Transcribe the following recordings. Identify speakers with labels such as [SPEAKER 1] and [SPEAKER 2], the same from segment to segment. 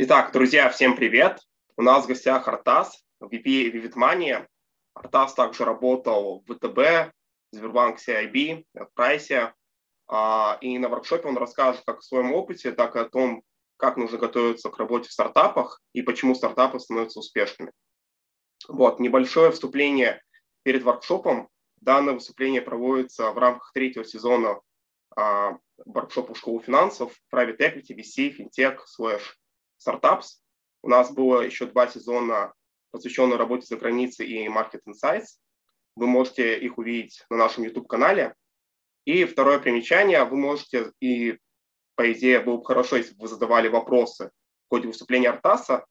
[SPEAKER 1] Итак, друзья, всем привет. У нас в гостях Артас, VP Vivid Артас также работал в ВТБ, Сбербанк CIB, Прайсе. И на воркшопе он расскажет как о своем опыте, так и о том, как нужно готовиться к работе в стартапах и почему стартапы становятся успешными. Вот, небольшое вступление перед воркшопом. Данное выступление проводится в рамках третьего сезона а, воркшопа школы финансов, Private Equity, VC, FinTech, slash Startups. У нас было еще два сезона, посвященных работе за границей и Market Insights. Вы можете их увидеть на нашем YouTube-канале. И второе примечание, вы можете, и по идее было бы хорошо, если бы вы задавали вопросы в ходе выступления Артаса.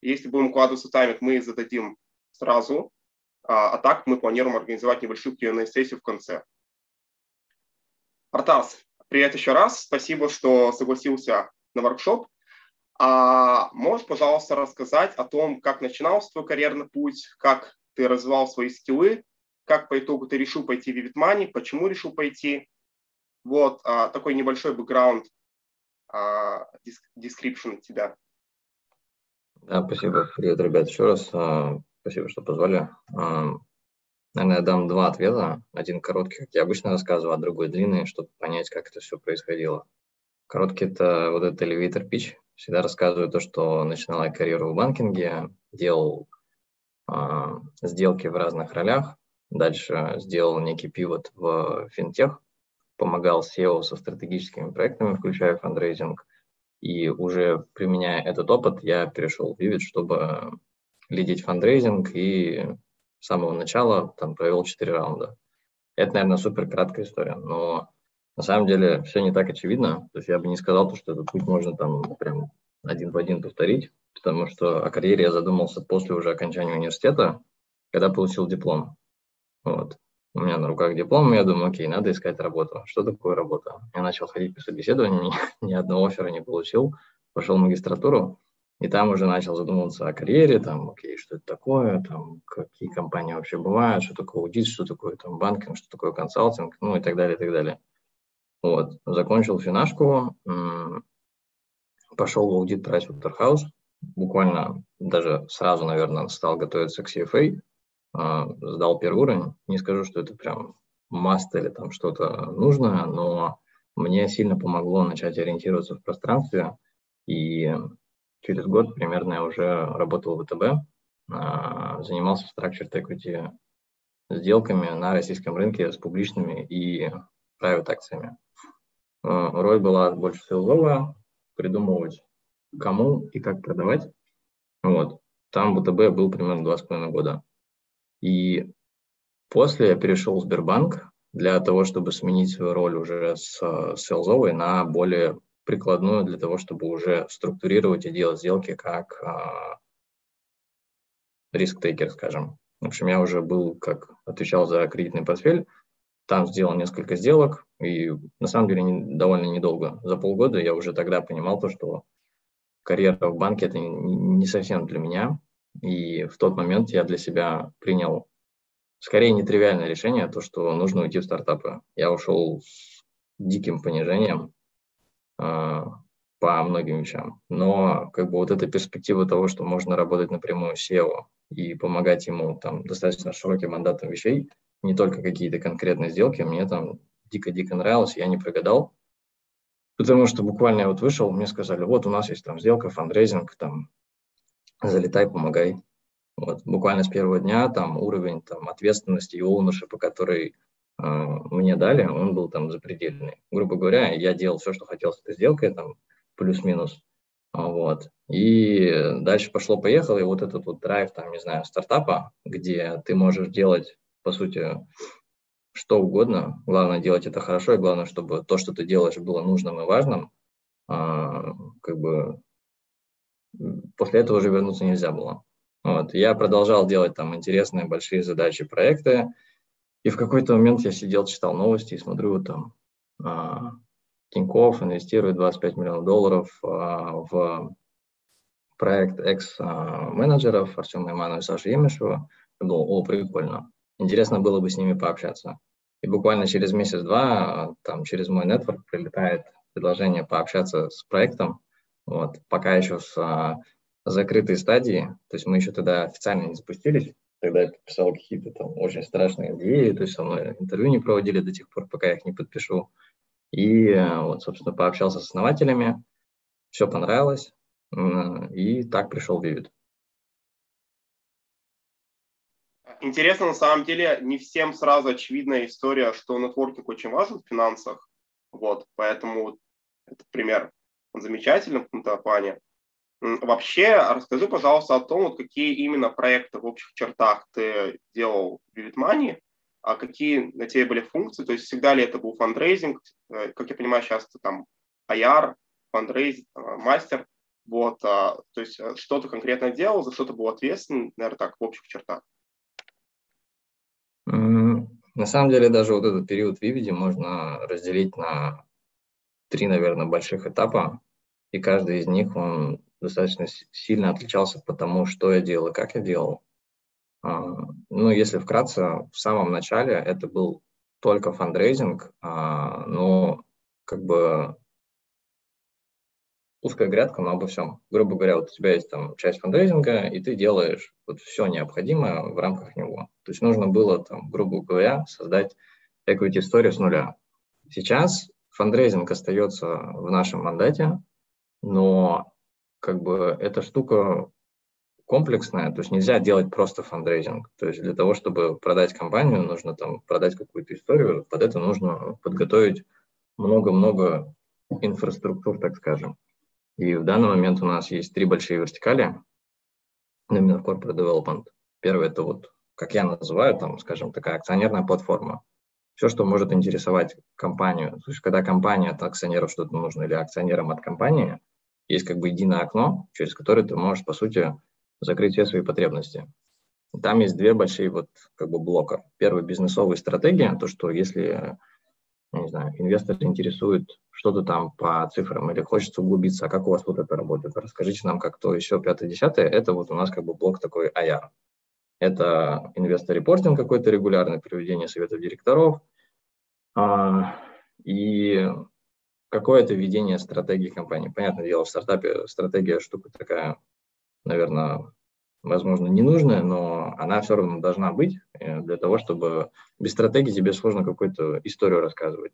[SPEAKER 1] Если будем укладываться в тайминг, мы их зададим сразу, а, а так мы планируем организовать небольшую Q&A-сессию в конце. Артас, привет еще раз. Спасибо, что согласился на воркшоп. А можешь, пожалуйста, рассказать о том, как начинался твой карьерный путь, как ты развивал свои скиллы, как по итогу ты решил пойти в Money, почему решил пойти. Вот а, такой небольшой бэкграунд, а, description тебя.
[SPEAKER 2] Да, спасибо. Привет, ребят, еще раз. А, спасибо, что позвали. А, наверное, я дам два ответа. Один короткий, как я обычно рассказываю, а другой длинный, чтобы понять, как это все происходило. Короткий – это вот этот elevator pitch, Всегда рассказываю то, что начинал я карьеру в банкинге, делал э, сделки в разных ролях, дальше сделал некий пивот в финтех, помогал SEO со стратегическими проектами, включая фандрейзинг, и уже применяя этот опыт, я перешел в Vivid, чтобы лидить фандрейзинг, и с самого начала там провел 4 раунда. Это, наверное, супер краткая история, но на самом деле все не так очевидно. То есть я бы не сказал, что этот путь можно там прям один в один повторить, потому что о карьере я задумался после уже окончания университета, когда получил диплом. Вот. У меня на руках диплом, и я думаю, окей, надо искать работу. Что такое работа? Я начал ходить по собеседованию, ни, ни одного оффера не получил, пошел в магистратуру, и там уже начал задумываться о карьере, там, окей, что это такое, там, какие компании вообще бывают, что такое аудит, что такое там банкинг, что такое консалтинг, ну и так далее, и так далее. Вот, закончил финашку, пошел в аудит Pricewaterhouse, буквально даже сразу, наверное, стал готовиться к CFA, а, сдал первый уровень. Не скажу, что это прям маст или там что-то нужное, но мне сильно помогло начать ориентироваться в пространстве, и через год примерно я уже работал в ВТБ, а, занимался structured equity сделками на российском рынке с публичными и private акциями. Э, роль была больше силовая, придумывать, кому и как продавать. Вот. Там ВТБ был примерно два с половиной года. И после я перешел в Сбербанк для того, чтобы сменить свою роль уже с селзовой на более прикладную, для того, чтобы уже структурировать и делать сделки как а, риск-тейкер, скажем. В общем, я уже был, как отвечал за кредитный портфель, там сделал несколько сделок, и на самом деле не, довольно недолго. За полгода я уже тогда понимал то, что карьера в банке это не, совсем для меня. И в тот момент я для себя принял скорее нетривиальное решение, то, что нужно уйти в стартапы. Я ушел с диким понижением э, по многим вещам. Но как бы вот эта перспектива того, что можно работать напрямую с SEO и помогать ему там достаточно широким мандатом вещей, не только какие-то конкретные сделки, мне там дико-дико нравилось, я не прогадал. Потому что буквально я вот вышел, мне сказали, вот у нас есть там сделка, фандрейзинг, там, залетай, помогай. Вот, буквально с первого дня там уровень там, ответственности и оунершипа, который э, мне дали, он был там запредельный. Грубо говоря, я делал все, что хотел с этой сделкой, там, плюс-минус. Вот. И дальше пошло-поехало, и вот этот вот драйв, там, не знаю, стартапа, где ты можешь делать по сути, что угодно. Главное делать это хорошо, и главное, чтобы то, что ты делаешь, было нужным и важным. А, как бы после этого уже вернуться нельзя было. Вот. Я продолжал делать там интересные большие задачи, проекты. И в какой-то момент я сидел, читал новости и смотрю, вот там а, Тинькофф инвестирует 25 миллионов долларов а, в проект экс-менеджеров Артема Иманова и Саши Емешева. Я думал, о, прикольно интересно было бы с ними пообщаться. И буквально через месяц-два, там, через мой нетворк прилетает предложение пообщаться с проектом, Вот, пока еще с а, закрытой стадии, то есть мы еще тогда официально не запустились, тогда я подписал какие-то там очень страшные идеи, то есть со мной интервью не проводили до тех пор, пока я их не подпишу. И э, вот, собственно, пообщался с основателями, все понравилось, и так пришел Vivid.
[SPEAKER 1] Интересно, на самом деле, не всем сразу очевидная история, что нетворкинг очень важен в финансах. Вот, поэтому этот пример он замечательный в каком-то. Вообще, расскажи, пожалуйста, о том, вот какие именно проекты в общих чертах ты делал в Vivid Money, а какие на тебе были функции, то есть всегда ли это был фандрейзинг, э, как я понимаю, сейчас ты там IR, фандрейзинг, э, мастер, вот, а, то есть э, что ты конкретно делал, за что ты был ответственен, наверное, так, в общих чертах.
[SPEAKER 2] На самом деле даже вот этот период в Vivid можно разделить на три, наверное, больших этапа, и каждый из них, он достаточно сильно отличался по тому, что я делал и как я делал. А, ну, если вкратце, в самом начале это был только фандрейзинг, а, но как бы узкая грядка, но обо всем. Грубо говоря, вот у тебя есть там часть фандрейзинга, и ты делаешь вот все необходимое в рамках него. То есть нужно было там, грубо говоря, создать equity историю с нуля. Сейчас фандрейзинг остается в нашем мандате, но как бы эта штука комплексная, то есть нельзя делать просто фандрейзинг. То есть для того, чтобы продать компанию, нужно там продать какую-то историю, под это нужно подготовить много-много инфраструктур, так скажем. И в данный момент у нас есть три большие вертикали именно в Corporate Development. Первое – это вот, как я называю, там, скажем, такая акционерная платформа. Все, что может интересовать компанию. То есть, когда компания от акционеров что-то нужно или акционерам от компании, есть как бы единое окно, через которое ты можешь, по сути, закрыть все свои потребности. Там есть две большие вот как бы блока. Первый – бизнесовая стратегия, то, что если не знаю, инвестор интересует что-то там по цифрам или хочется углубиться, а как у вас вот это работает, расскажите нам, как то еще пятое, десятое, это вот у нас как бы блок такой IR. Это инвестор-репортинг какой-то регулярный, проведение советов директоров а, и какое-то ведение стратегии компании. Понятное дело, в стартапе стратегия штука такая, наверное, возможно, ненужная, но она все равно должна быть э, для того, чтобы без стратегии тебе сложно какую-то историю рассказывать.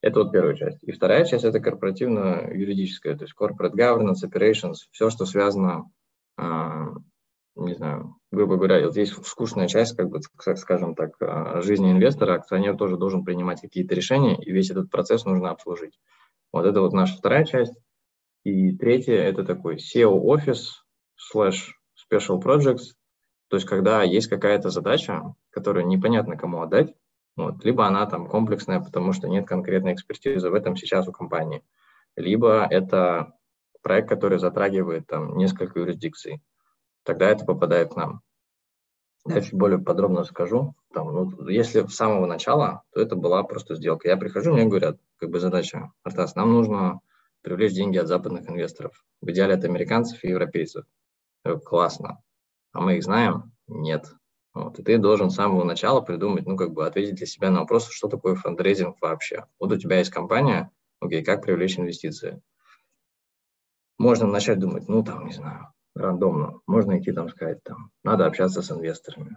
[SPEAKER 2] Это вот первая часть. И вторая часть – это корпоративно-юридическая, то есть corporate governance, operations, все, что связано, а, не знаю, грубо говоря, вот здесь скучная часть, как бы, скажем так, а, жизни инвестора, акционер тоже должен принимать какие-то решения, и весь этот процесс нужно обслужить. Вот это вот наша вторая часть. И третья – это такой SEO-офис слэш special projects, то есть когда есть какая-то задача, которую непонятно кому отдать, вот, либо она там комплексная, потому что нет конкретной экспертизы в этом сейчас у компании, либо это проект, который затрагивает там несколько юрисдикций, тогда это попадает к нам. Я чуть более подробно скажу. Там, ну, если с самого начала, то это была просто сделка. Я прихожу, мне говорят, как бы задача, Артас, нам нужно привлечь деньги от западных инвесторов. В идеале от американцев и европейцев. Э, классно. А мы их знаем? Нет. Вот, и ты должен с самого начала придумать, ну, как бы ответить для себя на вопрос, что такое фандрейзинг вообще. Вот у тебя есть компания, окей, как привлечь инвестиции? Можно начать думать, ну, там, не знаю, рандомно. Можно идти там сказать, там, надо общаться с инвесторами.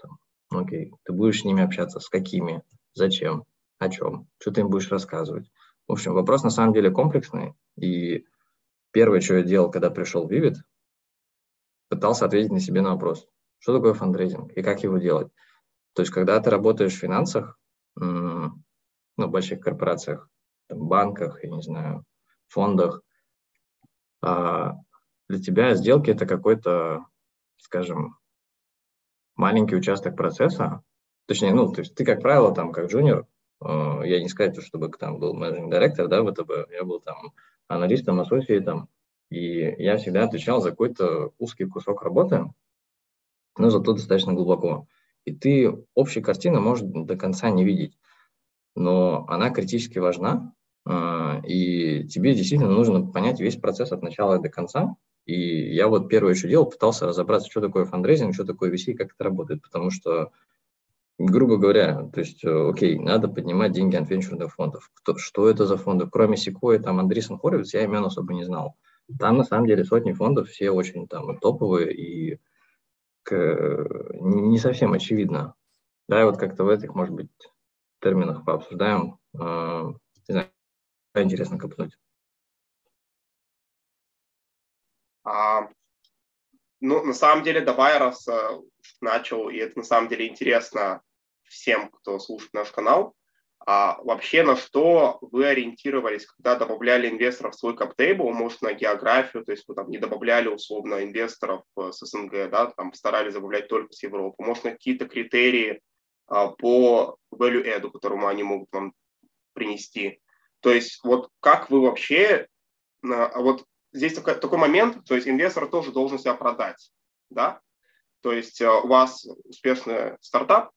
[SPEAKER 2] Там, окей, ты будешь с ними общаться, с какими, зачем, о чем, что ты им будешь рассказывать. В общем, вопрос на самом деле комплексный, и первое, что я делал, когда пришел в Vivid, пытался ответить на себе на вопрос, что такое фандрейзинг и как его делать. То есть, когда ты работаешь в финансах, ну, в больших корпорациях, там, банках, я не знаю, фондах, а, для тебя сделки это какой-то, скажем, маленький участок процесса. Точнее, ну, то есть ты, как правило, там, как джуниор, а, я не сказать, чтобы там был менеджинг директор, да, ВТБ, я был там аналистом, ассоциатом, и я всегда отвечал за какой-то узкий кусок работы, но зато достаточно глубоко. И ты общей картины можешь до конца не видеть, но она критически важна, а, и тебе действительно нужно понять весь процесс от начала до конца. И я вот первое, что делал, пытался разобраться, что такое фандрейзинг, что такое VC, как это работает, потому что, грубо говоря, то есть, э, окей, надо поднимать деньги от венчурных фондов. Кто, что это за фонды? Кроме Sequoia, там, Андресен Хоровиц, я имен особо не знал. Там на самом деле сотни фондов, все очень там топовые и к, не совсем очевидно. Да, и вот как-то в этих, может быть, терминах пообсуждаем. Э, не знаю, интересно копнуть.
[SPEAKER 1] А, ну, на самом деле, давай, раз uh, начал, и это на самом деле интересно всем, кто слушает наш канал, а вообще на что вы ориентировались, когда добавляли инвесторов в свой каптейбл, может, на географию, то есть вы там не добавляли условно инвесторов с СНГ, да, там старались добавлять только с Европы, может, на какие-то критерии а, по value add, которому они могут вам принести. То есть вот как вы вообще, вот здесь такой, такой момент, то есть инвестор тоже должен себя продать, да, то есть э, у вас успешный стартап,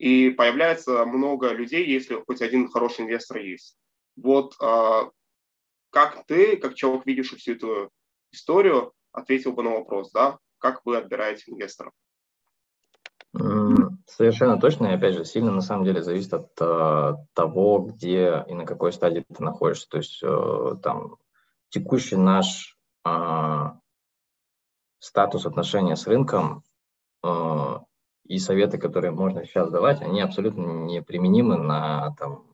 [SPEAKER 1] и появляется много людей, если хоть один хороший инвестор есть. Вот э, как ты, как человек, видишь всю эту историю, ответил бы на вопрос, да, как вы отбираете инвесторов?
[SPEAKER 2] Совершенно точно, и опять же, сильно на самом деле зависит от э, того, где и на какой стадии ты находишься. То есть э, там текущий наш э, статус отношения с рынком и советы, которые можно сейчас давать, они абсолютно неприменимы на там,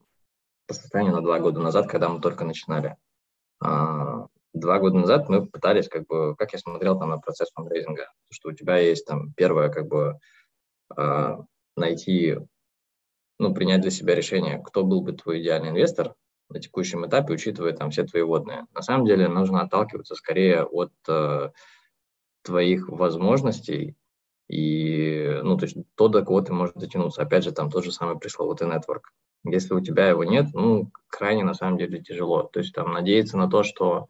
[SPEAKER 2] по состоянию на два года назад, когда мы только начинали. А, два года назад мы пытались, как бы, как я смотрел там на процесс фандрейзинга, что у тебя есть там первое, как бы, а, найти, ну, принять для себя решение, кто был бы твой идеальный инвестор на текущем этапе, учитывая там все твои водные. На самом деле нужно отталкиваться скорее от э, твоих возможностей и, ну, то есть то, до кого ты можешь дотянуться. Опять же, там тот же самый пресловутый нетворк. Если у тебя его нет, ну, крайне на самом деле тяжело. То есть там надеяться на то, что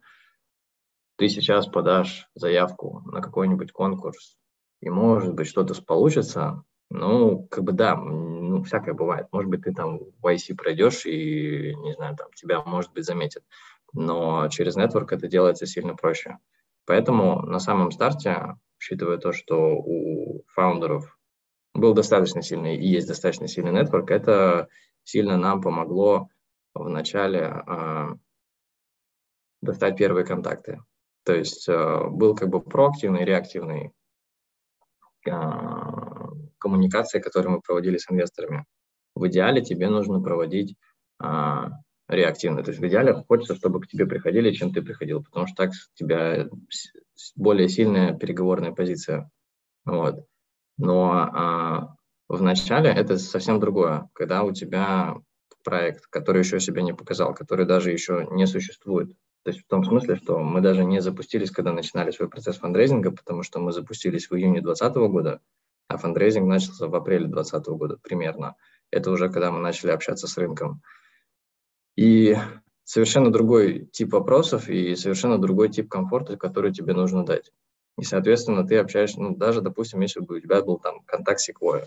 [SPEAKER 2] ты сейчас подашь заявку на какой-нибудь конкурс, и, может быть, что-то получится, ну, как бы да, ну, всякое бывает. Может быть, ты там в IC пройдешь и, не знаю, там тебя, может быть, заметят. Но через нетворк это делается сильно проще. Поэтому на самом старте, учитывая то, что у фаундеров был достаточно сильный и есть достаточно сильный нетворк, это сильно нам помогло в начале э, достать первые контакты. То есть э, был как бы проактивный, реактивный а, коммуникации, которые мы проводили с инвесторами. В идеале тебе нужно проводить а, реактивно. То есть в идеале хочется, чтобы к тебе приходили, чем ты приходил, потому что так тебя более сильная переговорная позиция. Вот. Но а, в начале это совсем другое, когда у тебя проект, который еще себя не показал, который даже еще не существует. То есть в том смысле, что мы даже не запустились, когда начинали свой процесс фандрейзинга, потому что мы запустились в июне 2020 года, а фандрейзинг начался в апреле 2020 года примерно. Это уже когда мы начали общаться с рынком. И совершенно другой тип вопросов и совершенно другой тип комфорта, который тебе нужно дать. И, соответственно, ты общаешься, ну, даже, допустим, если бы у тебя был там контакт Sequoia,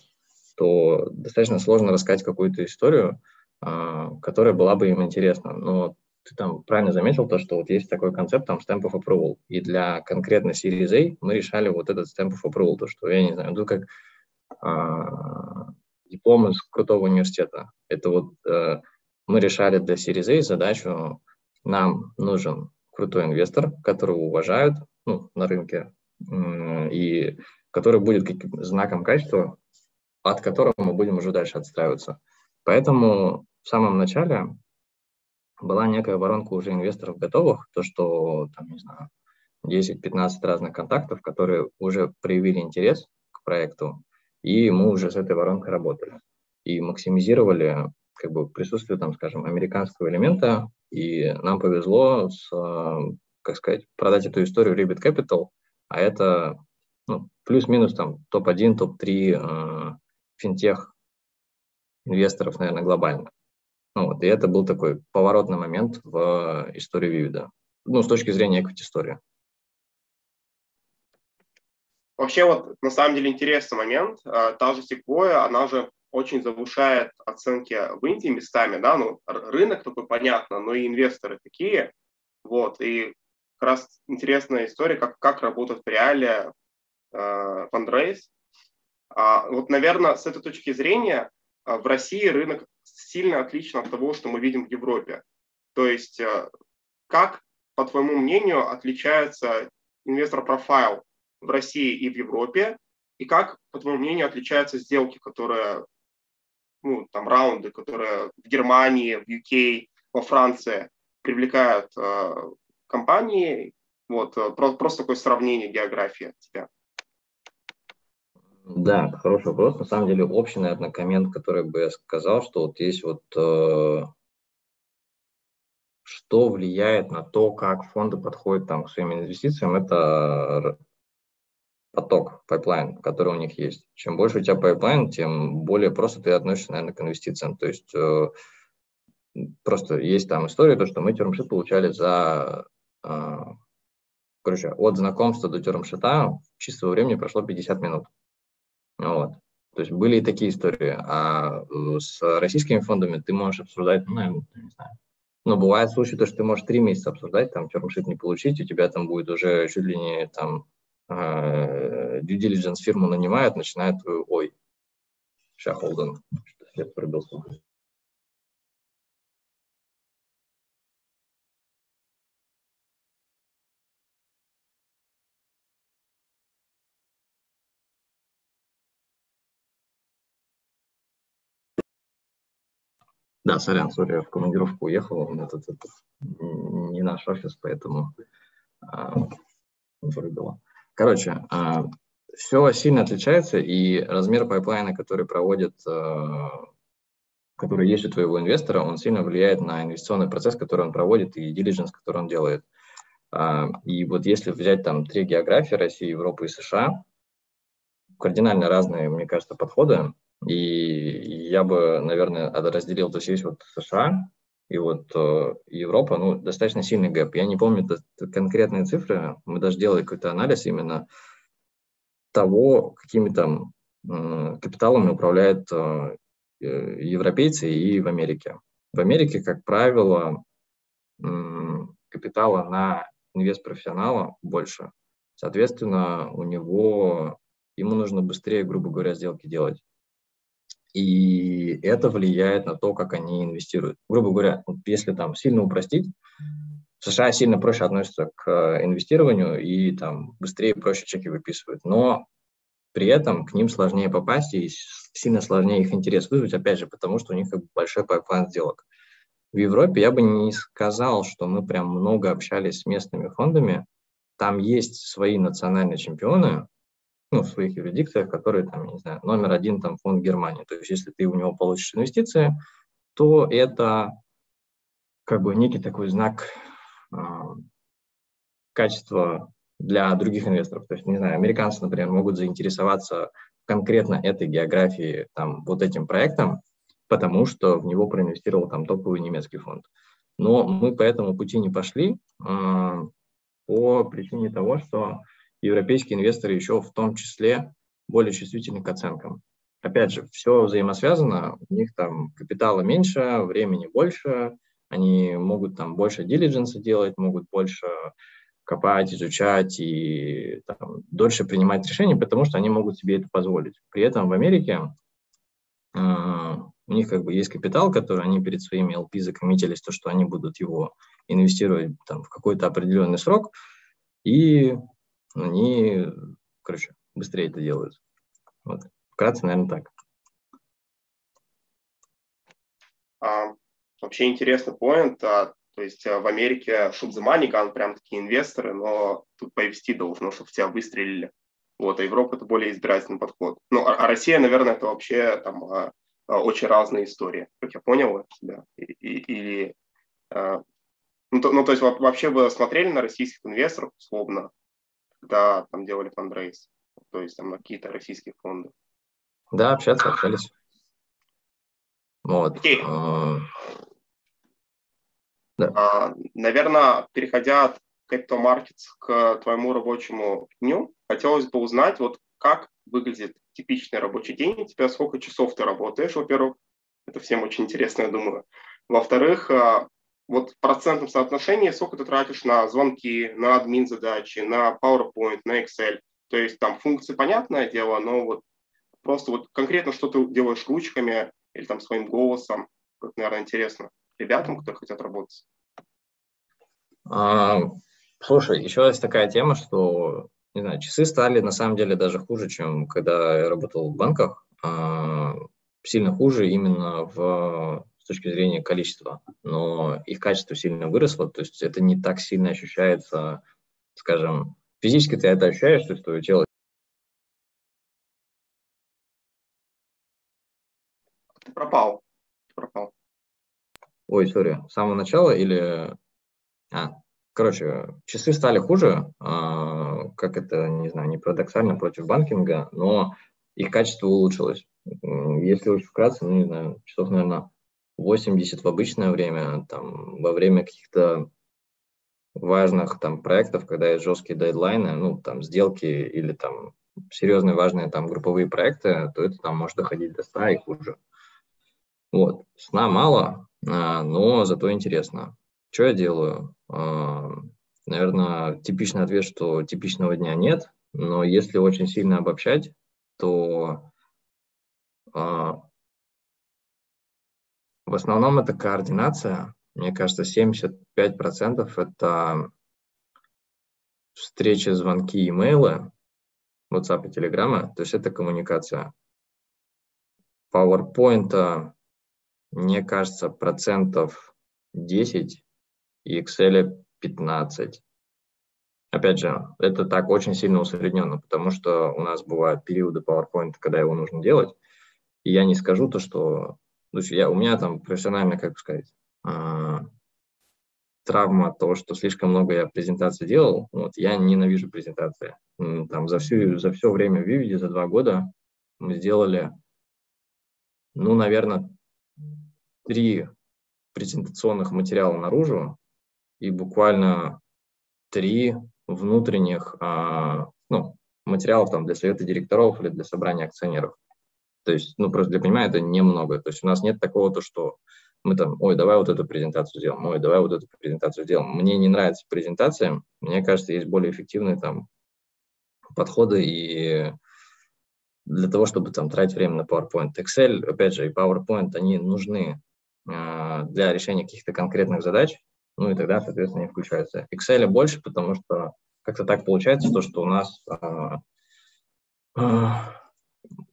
[SPEAKER 2] то достаточно сложно рассказать какую-то историю, а, которая была бы им интересна. Но ты там правильно заметил то, что вот есть такой концепт, там, stamp of approval. И для конкретно Series A мы решали вот этот stamp of approval, то, что, я не знаю, ну, как а, диплом из крутого университета. Это вот а, мы решали для Series A задачу, нам нужен крутой инвестор, которого уважают ну, на рынке, и который будет каким знаком качества, от которого мы будем уже дальше отстраиваться. Поэтому в самом начале была некая воронка уже инвесторов готовых, то, что, там, не знаю, 10-15 разных контактов, которые уже проявили интерес к проекту, и мы уже с этой воронкой работали. И максимизировали как бы присутствие, там, скажем, американского элемента, и нам повезло с, как сказать, продать эту историю Rebit Capital, а это ну, плюс-минус там топ-1, топ-3 э, финтех инвесторов, наверное, глобально. Ну, вот, и это был такой поворотный момент в истории Вивида, ну, с точки зрения equity истории.
[SPEAKER 1] Вообще, вот на самом деле интересный момент. А, та же Sequoia, она же очень завышает оценки в Индии местами, да, ну, рынок такой понятно, но и инвесторы такие, вот, и как раз интересная история, как, как работает в реале э, фандрейз. А, вот, наверное, с этой точки зрения а, в России рынок сильно отличен от того, что мы видим в Европе. То есть э, как по твоему мнению, отличается инвестор-профайл в России и в Европе? И как, по твоему мнению, отличаются сделки, которые, ну, там, раунды, которые в Германии, в UK, во Франции привлекают э, компании? Вот, э, просто такое сравнение географии тебя.
[SPEAKER 2] Да, хороший вопрос. На самом деле общий, наверное, коммент, который бы я сказал, что вот есть вот э, что влияет на то, как фонды подходят там, к своим инвестициям, это поток, pipeline, который у них есть. Чем больше у тебя pipeline, тем более просто ты относишься, наверное, к инвестициям. То есть э, просто есть там история, то, что мы термшит получали за, э, короче, от знакомства до термшита чистого времени прошло 50 минут. Вот. То есть были и такие истории. А э, с российскими фондами ты можешь обсуждать, ну, наверное, не знаю. Но бывает случай, то, что ты можешь три месяца обсуждать, там термшит не получить, у тебя там будет уже чуть ли не там due diligence фирму нанимают, начинает, ой, сейчас, hold свет пробился. Да, сорян, сори, я в командировку уехал, этот, этот, не наш офис, поэтому а, вырубило. Короче, а, все сильно отличается, и размер pipeline'а, который проводит, а, который есть у твоего инвестора, он сильно влияет на инвестиционный процесс, который он проводит, и diligence, который он делает. А, и вот если взять там три географии, России, Европы и США, кардинально разные, мне кажется, подходы, и я бы, наверное, разделил, то есть есть вот США и вот э, Европа, ну, достаточно сильный gap. Я не помню конкретные цифры, мы даже делали какой-то анализ именно того, какими там э, капиталами управляют э, европейцы и в Америке. В Америке, как правило, э, капитала на инвест-профессионала больше. Соответственно, у него, ему нужно быстрее, грубо говоря, сделки делать. И это влияет на то, как они инвестируют. Грубо говоря, если там сильно упростить, США сильно проще относятся к э, инвестированию и там быстрее проще чеки выписывают. Но при этом к ним сложнее попасть и сильно сложнее их интерес вызвать, опять же, потому что у них как бы большой pipeline сделок. В Европе я бы не сказал, что мы прям много общались с местными фондами. Там есть свои национальные чемпионы, ну, в своих юрисдикциях, которые, там, не знаю, номер один там фонд Германии. То есть если ты у него получишь инвестиции, то это как бы некий такой знак э, качества для других инвесторов. То есть, не знаю, американцы, например, могут заинтересоваться конкретно этой географии, там, вот этим проектом, потому что в него проинвестировал там топовый немецкий фонд. Но мы по этому пути не пошли э, по причине того, что европейские инвесторы еще в том числе более чувствительны к оценкам. Опять же, все взаимосвязано, у них там капитала меньше, времени больше, они могут там больше дилидженса делать, могут больше копать, изучать и там, дольше принимать решения, потому что они могут себе это позволить. При этом в Америке э, у них как бы есть капитал, который они перед своими LP закоммитились, то, что они будут его инвестировать там, в какой-то определенный срок, и они, короче, быстрее это делают. Вот. Вкратце, наверное, так.
[SPEAKER 1] А, вообще интересный поинт. А, то есть а, в Америке shoot the money, прям такие инвесторы, но тут повести должно, чтобы тебя выстрелили. Вот, а Европа это более избирательный подход. Ну, а, а Россия, наверное, это вообще там а, а, очень разные истории, как я понял да. Или, а, ну, то, ну, то есть вообще вы смотрели на российских инвесторов, условно, когда там делали фандрейс, то есть там какие-то российские фонды.
[SPEAKER 2] Да, общаться, общались.
[SPEAKER 1] Вот. Окей. А, да. А, наверное, переходя от Capital Markets к твоему рабочему дню, хотелось бы узнать, вот как выглядит типичный рабочий день у тебя, сколько часов ты работаешь, во-первых, это всем очень интересно, я думаю. Во-вторых, а, вот в процентном соотношении сколько ты тратишь на звонки, на админ задачи, на PowerPoint, на Excel. То есть там функции понятное дело, но вот просто вот конкретно что ты делаешь ручками или там своим голосом, как, наверное, интересно ребятам, которые хотят работать.
[SPEAKER 2] А, слушай, еще есть такая тема, что, не знаю, часы стали на самом деле даже хуже, чем когда я работал в банках. А, сильно хуже именно в, точки зрения количества, но их качество сильно выросло, то есть это не так сильно ощущается, скажем, физически ты это ощущаешь, то есть твое тело
[SPEAKER 1] Ты пропал. пропал.
[SPEAKER 2] Ой, сори, с самого начала или... А, короче, часы стали хуже, а, как это, не знаю, не парадоксально против банкинга, но их качество улучшилось. Если уж вкратце, ну, не знаю, часов, наверное, 80 в обычное время, там, во время каких-то важных там проектов, когда есть жесткие дедлайны, ну, там, сделки или там серьезные важные там групповые проекты, то это там может доходить до 100 и хуже. Вот. Сна мало, а, но зато интересно. Что я делаю? А, наверное, типичный ответ, что типичного дня нет, но если очень сильно обобщать, то а, в основном это координация. Мне кажется, 75% это встречи, звонки, имейлы, WhatsApp и Telegram, то есть это коммуникация. PowerPoint мне кажется, процентов 10 и Excel 15. Опять же, это так очень сильно усредненно, потому что у нас бывают периоды PowerPoint, когда его нужно делать, и я не скажу то, что... То есть я, у меня там профессионально, как сказать, а, травма того, что слишком много я презентаций делал. Вот, я ненавижу презентации. Там за, всю, за все время в Vivid, за два года мы сделали, ну, наверное, три презентационных материала наружу и буквально три внутренних а, ну, материалов там, для совета директоров или для собрания акционеров. То есть, ну, просто для понимания, это немного. То есть у нас нет такого, то, что мы там, ой, давай вот эту презентацию сделаем, ой, давай вот эту презентацию сделаем. Мне не нравится презентация, мне кажется, есть более эффективные там подходы и для того, чтобы там тратить время на PowerPoint. Excel, опять же, и PowerPoint, они нужны а, для решения каких-то конкретных задач, ну и тогда, соответственно, они включаются. Excel больше, потому что как-то так получается, то, что у нас а,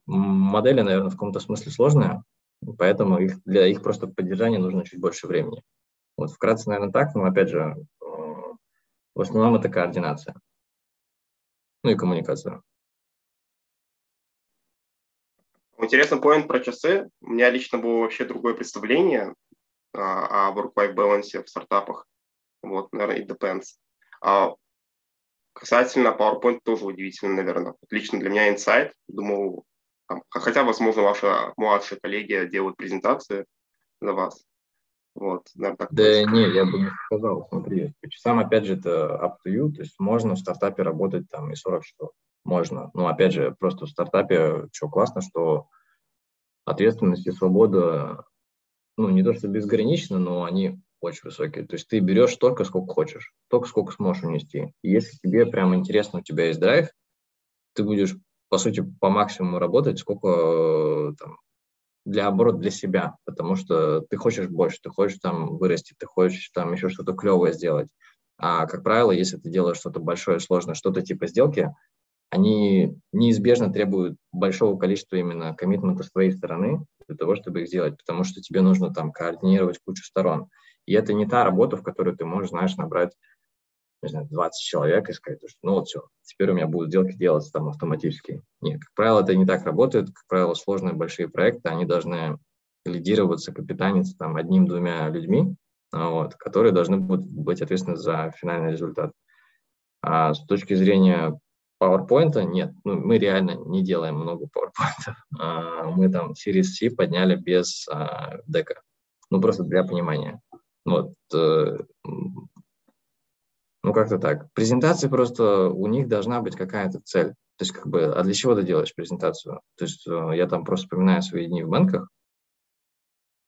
[SPEAKER 2] модели, наверное, в каком-то смысле сложные, поэтому их, для их просто поддержания нужно чуть больше времени. Вот вкратце, наверное, так, но опять же, в основном это координация, ну и коммуникация.
[SPEAKER 1] Интересный поинт про часы. У меня лично было вообще другое представление а, о work-life balance в стартапах. Вот, наверное, it depends. А касательно PowerPoint тоже удивительно, наверное. Лично для меня инсайт. Думал, там, хотя, возможно, ваши младшие коллеги делают презентации за вас.
[SPEAKER 2] Вот, наверное, так да происходит. не, я бы не сказал, смотри, по часам, опять же, это up to you, то есть можно в стартапе работать там и 40 часов можно. Но опять же, просто в стартапе что классно, что ответственность и свобода, ну, не то что безграничны, но они очень высокие. То есть ты берешь столько, сколько хочешь, столько, сколько сможешь унести. И если тебе прям интересно, у тебя есть драйв, ты будешь, по сути, по максимуму работать, сколько там, для оборот для себя, потому что ты хочешь больше, ты хочешь там вырасти, ты хочешь там еще что-то клевое сделать. А, как правило, если ты делаешь что-то большое, сложное, что-то типа сделки, они неизбежно требуют большого количества именно коммитмента с твоей стороны для того, чтобы их сделать, потому что тебе нужно там координировать кучу сторон. И это не та работа, в которой ты можешь, знаешь, набрать не знаю, 20 человек и сказать, что ну вот все, теперь у меня будут сделки делаться там автоматически. Нет, как правило, это не так работает. Как правило, сложные большие проекты, они должны лидироваться, капитаниться там одним-двумя людьми, вот, которые должны будут быть ответственны за финальный результат. А с точки зрения PowerPoint нет, ну, мы реально не делаем много PowerPoint. А, мы там Series C подняли без а, дека. Ну, просто для понимания. Вот. Ну, как-то так. Презентации просто, у них должна быть какая-то цель. То есть, как бы, а для чего ты делаешь презентацию? То есть, э, я там просто вспоминаю свои дни в банках.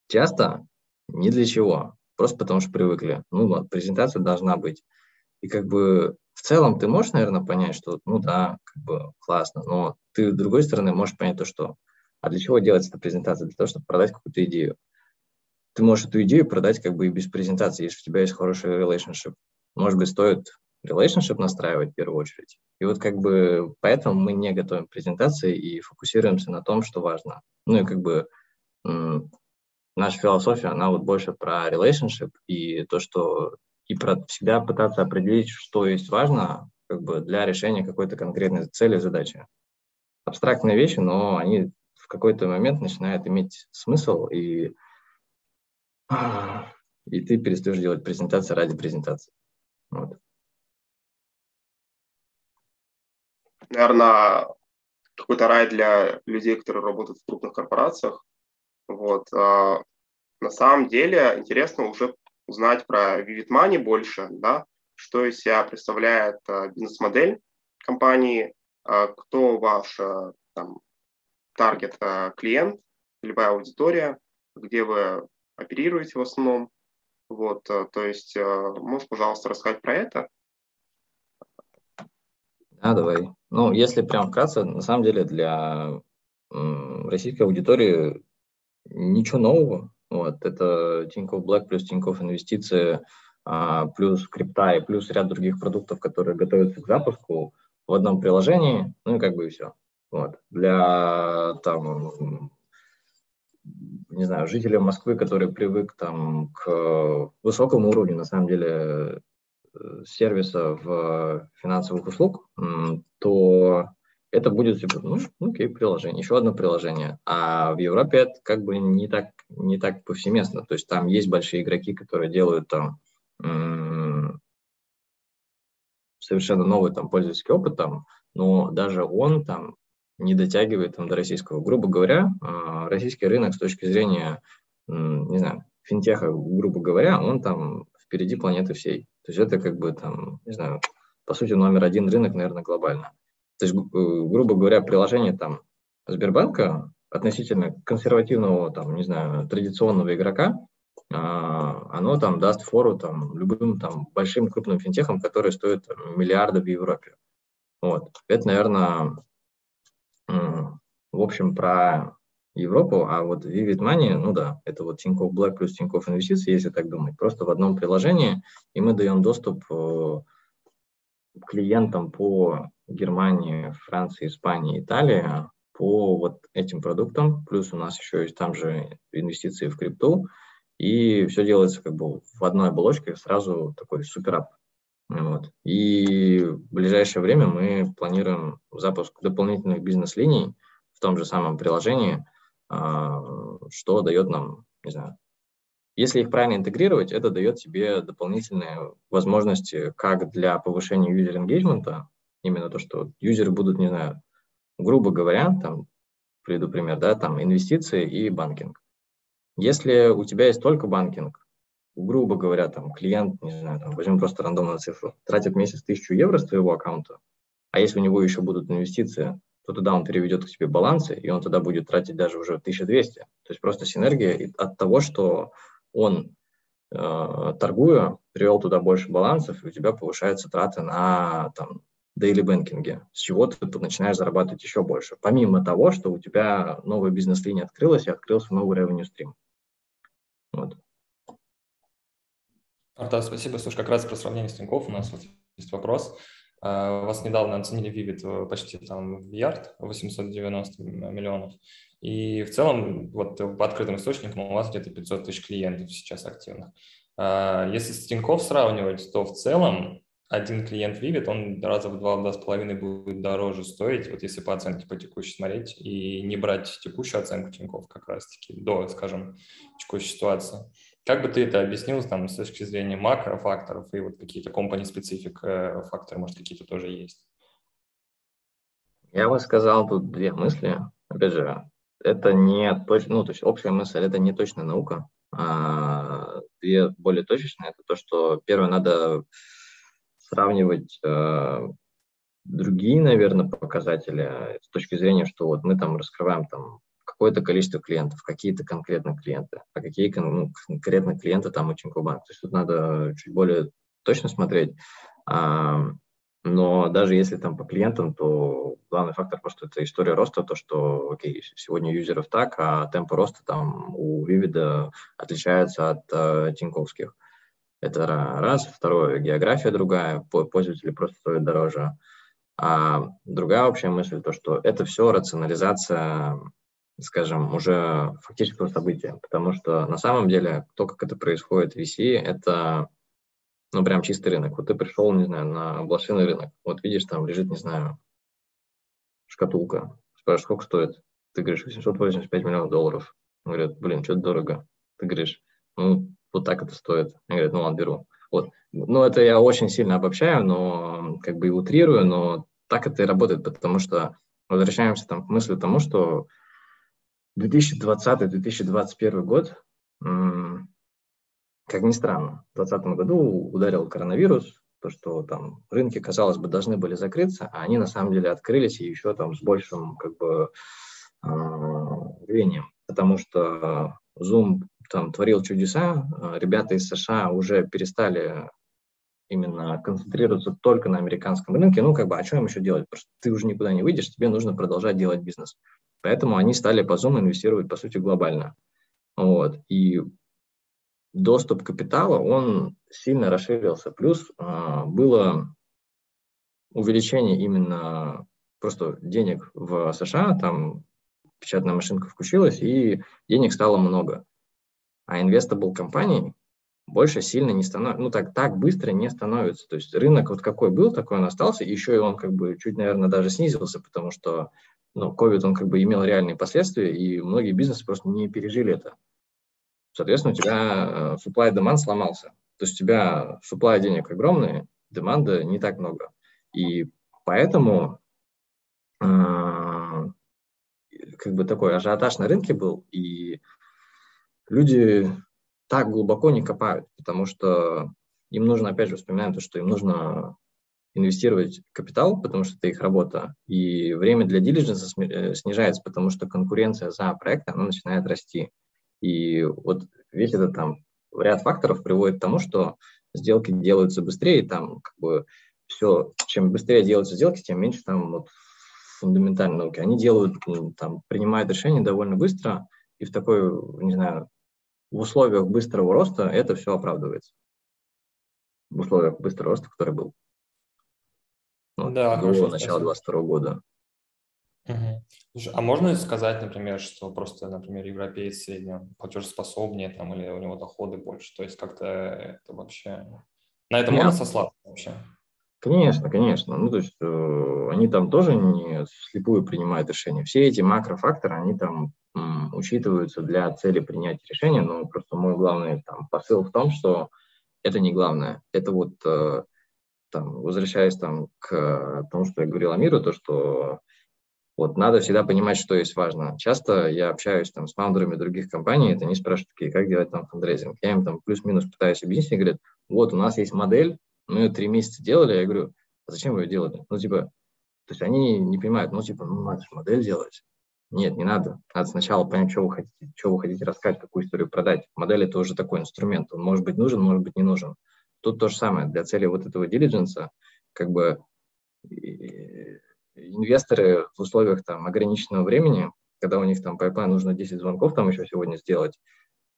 [SPEAKER 2] Часто ни для чего. Просто потому что привыкли. Ну, вот, презентация должна быть. И как бы в целом ты можешь, наверное, понять, что, ну да, как бы классно, но ты, с другой стороны, можешь понять то, что, а для чего делается эта презентация? Для того, чтобы продать какую-то идею. Ты можешь эту идею продать как бы и без презентации, если у тебя есть хороший relationship может быть, стоит relationship настраивать в первую очередь. И вот как бы поэтому мы не готовим презентации и фокусируемся на том, что важно. Ну и как бы наша философия, она вот больше про relationship и то, что и про всегда пытаться определить, что есть важно как бы для решения какой-то конкретной цели, задачи. Абстрактные вещи, но они в какой-то момент начинают иметь смысл, и, и ты перестаешь делать презентации ради презентации. Вот.
[SPEAKER 1] Наверное, какой-то рай для людей, которые работают в крупных корпорациях. Вот. А, на самом деле интересно уже узнать про Vivid Money больше, да, что из себя представляет а, бизнес-модель компании, а, кто ваш там, таргет клиент, любая аудитория, где вы оперируете в основном. Вот, то есть, можешь, пожалуйста, рассказать про это?
[SPEAKER 2] Да, давай. Ну, если прям вкратце, на самом деле для российской аудитории ничего нового. Вот, это Тинькофф Black плюс Тинькофф Инвестиции, а, плюс крипта и плюс ряд других продуктов, которые готовятся к запуску в одном приложении, ну и как бы и все. Вот. Для там, не знаю, жителей Москвы, который привык там к высокому уровню, на самом деле, э, сервиса в финансовых услуг, то это будет типа, ну, окей, приложение, еще одно приложение. А в Европе это как бы не так, не так повсеместно. То есть там есть большие игроки, которые делают там совершенно новый там пользовательский опыт, там, но даже он там не дотягивает там, до российского. Грубо говоря, э, российский рынок с точки зрения, не знаю, финтеха, грубо говоря, он там впереди планеты всей. То есть это как бы там, не знаю, по сути, номер один рынок, наверное, глобально. То есть, грубо говоря, приложение там Сбербанка относительно консервативного, там, не знаю, традиционного игрока, а, оно там даст фору там, любым там, большим крупным финтехам, которые стоят там, миллиарды в Европе. Вот. Это, наверное, в общем, про Европу, а вот Vivid Money, ну да, это вот Тинькофф Black плюс Тинькофф Инвестиции, если так думать, просто в одном приложении, и мы даем доступ э, клиентам по Германии, Франции, Испании, Италии по вот этим продуктам. Плюс у нас еще есть там же инвестиции в крипту. И все делается как бы в одной оболочке, сразу такой суперап. Вот. И в ближайшее время мы планируем запуск дополнительных бизнес-линий в том же самом приложении, что дает нам, не знаю, если их правильно интегрировать, это дает тебе дополнительные возможности как для повышения user engagement, именно то, что юзеры будут, не знаю, грубо говоря, там, приведу пример, да, там инвестиции и банкинг. Если у тебя есть только банкинг, грубо говоря, там клиент, не знаю, там, возьмем просто рандомную цифру, тратит месяц тысячу евро с твоего аккаунта, а если у него еще будут инвестиции, то тогда он переведет к тебе балансы, и он тогда будет тратить даже уже 1200. То есть просто синергия от того, что он, э, торгуя, привел туда больше балансов, и у тебя повышаются траты на там, daily банкинге, с чего ты начинаешь зарабатывать еще больше. Помимо того, что у тебя новая бизнес-линия открылась и открылся новый revenue stream. Вот.
[SPEAKER 3] Артас, спасибо. Слушай, как раз про сравнение с Тинькофф у нас вот есть вопрос. Uh, вас недавно оценили Vivid почти там в ярд, 890 миллионов. И в целом, вот по открытым источникам у вас где-то 500 тысяч клиентов сейчас активных. А, если с Тинькофф сравнивать, то в целом один клиент Vivid, он раза в два, два с половиной будет дороже стоить, вот если по оценке по текущей смотреть, и не брать текущую оценку Тинькофф как раз-таки до, скажем, текущей ситуации. Как бы ты это объяснил там, с точки зрения макрофакторов и вот какие-то компани-специфик э, факторы, может, какие-то тоже есть?
[SPEAKER 2] Я бы сказал тут две мысли. Опять же, это не точно, ну, то есть общая мысль, это не точная наука. А две более точечные, это то, что первое, надо сравнивать э, другие, наверное, показатели с точки зрения, что вот мы там раскрываем там какое-то количество клиентов, какие-то конкретно клиенты, а какие ну, конкретно клиенты там у Тинькофф То есть тут надо чуть более точно смотреть. А, но даже если там по клиентам, то главный фактор просто это история роста, то, что, окей, сегодня юзеров так, а темпы роста там у Vivid отличаются от э, тиньковских. Это раз. Второе, география другая, пользователи просто стоят дороже. А другая общая мысль, то, что это все рационализация, скажем, уже фактического события. Потому что на самом деле то, как это происходит в VC, это ну, прям чистый рынок. Вот ты пришел, не знаю, на блошиный рынок, вот видишь, там лежит, не знаю, шкатулка. Спрашиваешь, сколько стоит? Ты говоришь, 885 миллионов долларов. Говорят, блин, что-то дорого. Ты говоришь, ну, вот так это стоит. Они говорят, ну ладно, беру. Вот. Ну, это я очень сильно обобщаю, но как бы и утрирую, но так это и работает, потому что возвращаемся там к мысли тому, что 2020-2021 год, как ни странно, в 2020 году ударил коронавирус, то, что там рынки, казалось бы, должны были закрыться, а они на самом деле открылись и еще там с большим как бы рвением, потому что Zoom там творил чудеса, а, ребята из США уже перестали именно концентрироваться только на американском рынке, ну, как бы, а что им еще делать? Просто ты уже никуда не выйдешь, тебе нужно продолжать делать бизнес. Поэтому они стали по Zoom инвестировать, по сути, глобально. Вот. И доступ капитала, он сильно расширился. Плюс а, было увеличение именно просто денег в США, там печатная машинка включилась, и денег стало много. А инвестабл компаний больше сильно не становится, ну так, так быстро не становится. То есть рынок вот какой был, такой он остался, еще и он как бы чуть, наверное, даже снизился, потому что ну, COVID, он как бы имел реальные последствия, и многие бизнесы просто не пережили это. Соответственно, у тебя э, supply demand сломался. То есть у тебя supply денег огромный, деманда не так много. И поэтому э, как бы такой ажиотаж на рынке был, и люди так глубоко не копают, потому что им нужно, опять же, вспоминать то, что им нужно инвестировать капитал, потому что это их работа, и время для дилиженса э, снижается, потому что конкуренция за проект, она начинает расти. И вот весь этот там ряд факторов приводит к тому, что сделки делаются быстрее, там как бы все, чем быстрее делаются сделки, тем меньше там вот фундаментальной науки. Они делают, там, принимают решения довольно быстро, и в такой, не знаю, в условиях быстрого роста это все оправдывается. В условиях быстрого роста, который был. Вот, да, до начала 22 года.
[SPEAKER 3] Угу. Слушай, а можно сказать, например, что просто, например, европеец средний платежеспособнее там, или у него доходы больше? То есть как-то это вообще... На это Нет. можно сослаться вообще?
[SPEAKER 2] Конечно, конечно. Ну, то есть э, они там тоже не слепую принимают решения. Все эти макрофакторы, они там м, учитываются для цели принятия решения, но просто мой главный там, посыл в том, что это не главное. Это вот, э, там, возвращаясь там, к тому, что я говорил Амиру, то, что вот надо всегда понимать, что есть важно. Часто я общаюсь там с фаундерами других компаний, это они спрашивают, такие, как делать там фандрейзинг. Я им там плюс-минус пытаюсь объяснить, говорят, вот у нас есть модель, мы ее три месяца делали, я говорю, а зачем вы ее делали? Ну, типа, то есть они не понимают, ну, типа, ну, надо же модель делать. Нет, не надо. Надо сначала понять, что вы хотите, что вы хотите рассказать, какую историю продать. Модель – это уже такой инструмент. Он может быть нужен, может быть не нужен. Тут то же самое. Для цели вот этого дилидженса, как бы инвесторы в условиях там ограниченного времени, когда у них там pipeline нужно 10 звонков там еще сегодня сделать,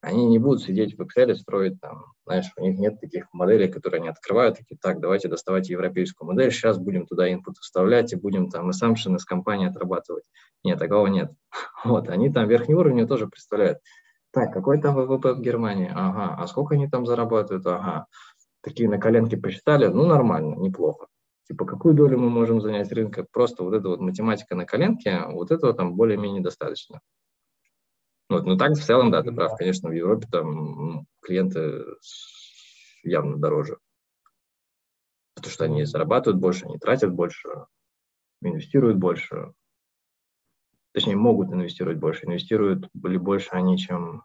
[SPEAKER 2] они не будут сидеть в Excel, строить там, знаешь, у них нет таких моделей, которые они открывают, такие, так, давайте доставайте европейскую модель, сейчас будем туда input вставлять и будем там assumption из компании отрабатывать. Нет, такого нет. Вот, они там верхний уровень тоже представляют. Так, какой там ВВП в Германии? Ага, а сколько они там зарабатывают? Ага. Такие на коленке посчитали, ну, нормально, неплохо. Типа, какую долю мы можем занять рынка? Просто вот эта вот математика на коленке, вот этого там более-менее достаточно. Вот, ну так в целом, да, ты прав, конечно, в Европе там клиенты явно дороже. Потому что они зарабатывают больше, они тратят больше, инвестируют больше. Точнее, могут инвестировать больше. Инвестируют ли больше они, чем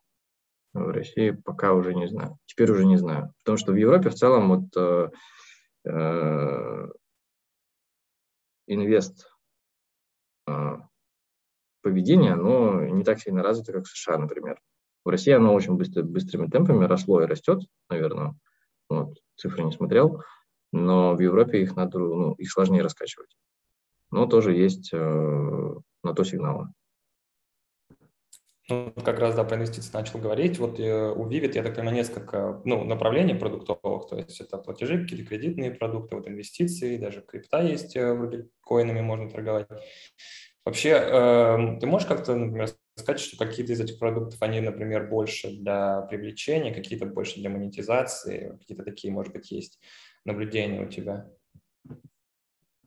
[SPEAKER 2] в России, пока уже не знаю. Теперь уже не знаю. Потому что в Европе в целом вот э, э, инвест э, поведение, оно не так сильно развито, как в США, например. В России оно очень быстро, быстрыми темпами росло и растет, наверное. Вот, цифры не смотрел. Но в Европе их надо, ну, их сложнее раскачивать. Но тоже есть э, на то сигналы.
[SPEAKER 3] Ну, как раз, да, про инвестиции начал говорить. Вот э, у Vivid, я так понимаю, несколько ну, направлений продуктовых, то есть это платежи, какие-то кредитные продукты, вот инвестиции, даже крипта есть, э, вроде коинами можно торговать. Вообще, э, ты можешь как-то, например, сказать, что какие-то из этих продуктов, они, например, больше для привлечения, какие-то больше для монетизации, какие-то такие, может быть, есть наблюдения у тебя?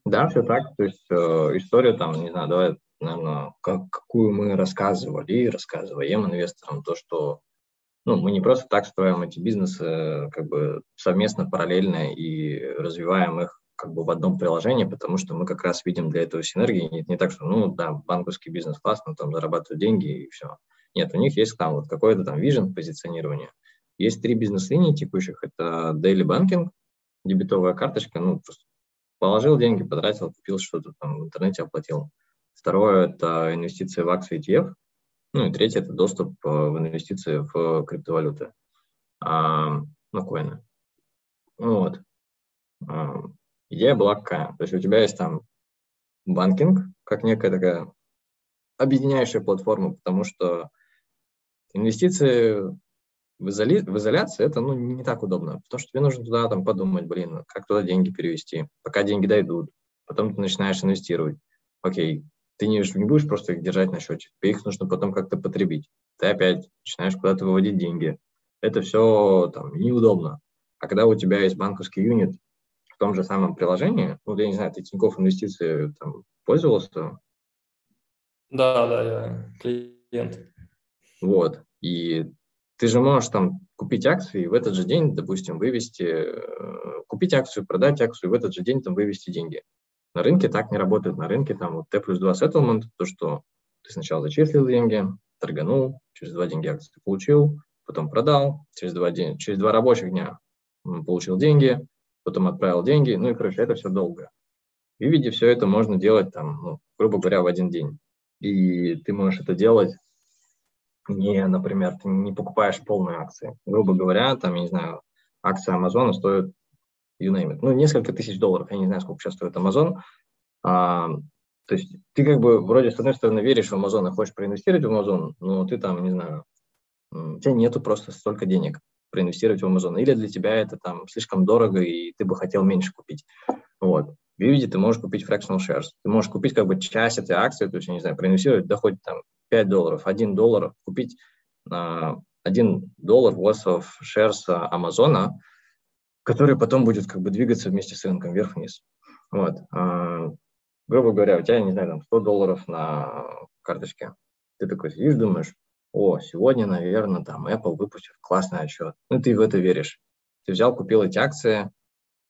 [SPEAKER 2] Да, все так. То есть э, история там, не знаю, давай наверное, как, какую мы рассказывали и рассказываем инвесторам, то, что ну, мы не просто так строим эти бизнесы как бы совместно, параллельно и развиваем их как бы в одном приложении, потому что мы как раз видим для этого синергии. Не, не так, что, ну, да, банковский бизнес классно, там зарабатывают деньги и все. Нет, у них есть там вот какой-то там вижен позиционирования. Есть три бизнес-линии текущих. Это daily banking, дебетовая карточка, ну, просто положил деньги, потратил, купил что-то там в интернете, оплатил. Второе – это инвестиции в акции ETF. Ну и третье – это доступ э, в инвестиции в криптовалюты, а, на коины. Вот. А, идея была какая? То есть у тебя есть там банкинг, как некая такая объединяющая платформа, потому что инвестиции в, изоли... в изоляции это ну, не так удобно, потому что тебе нужно туда там подумать, блин, как туда деньги перевести, пока деньги дойдут, потом ты начинаешь инвестировать. Окей, ты не, не будешь просто их держать на счете, их нужно потом как-то потребить. Ты опять начинаешь куда-то выводить деньги. Это все там неудобно. А когда у тебя есть банковский юнит в том же самом приложении, ну, я не знаю, ты Тинькофф инвестиции там пользовался?
[SPEAKER 3] Да, да, я клиент.
[SPEAKER 2] Вот. И ты же можешь там купить акции и в этот же день, допустим, вывести, э, купить акцию, продать акцию и в этот же день там вывести деньги. На рынке так не работает. На рынке там вот T плюс 2 settlement, то, что ты сначала зачислил деньги, торганул, через два деньги акции получил, потом продал, через два, день, через два рабочих дня получил деньги, потом отправил деньги, ну и, короче, это все долго. В виде все это можно делать там, ну, грубо говоря, в один день. И ты можешь это делать не, например, ты не покупаешь полные акции. Грубо говоря, там, я не знаю, акция Амазона стоит you name it. Ну, несколько тысяч долларов, я не знаю, сколько сейчас стоит Amazon. А, то есть ты как бы вроде с одной стороны веришь в Amazon и хочешь проинвестировать в Amazon, но ты там, не знаю, у тебя нету просто столько денег проинвестировать в Amazon. Или для тебя это там слишком дорого, и ты бы хотел меньше купить. Вот. В Vivid ты можешь купить fractional shares. Ты можешь купить как бы часть этой акции, то есть, я не знаю, проинвестировать, доходит там 5 долларов, 1 доллар, купить uh, 1 доллар worth of shares Амазона, который потом будет как бы двигаться вместе с рынком вверх-вниз. Вот. А, грубо говоря, у тебя, не знаю, там 100 долларов на карточке. Ты такой сидишь, думаешь, о, сегодня, наверное, там Apple выпустит классный отчет. Ну, ты в это веришь. Ты взял, купил эти акции,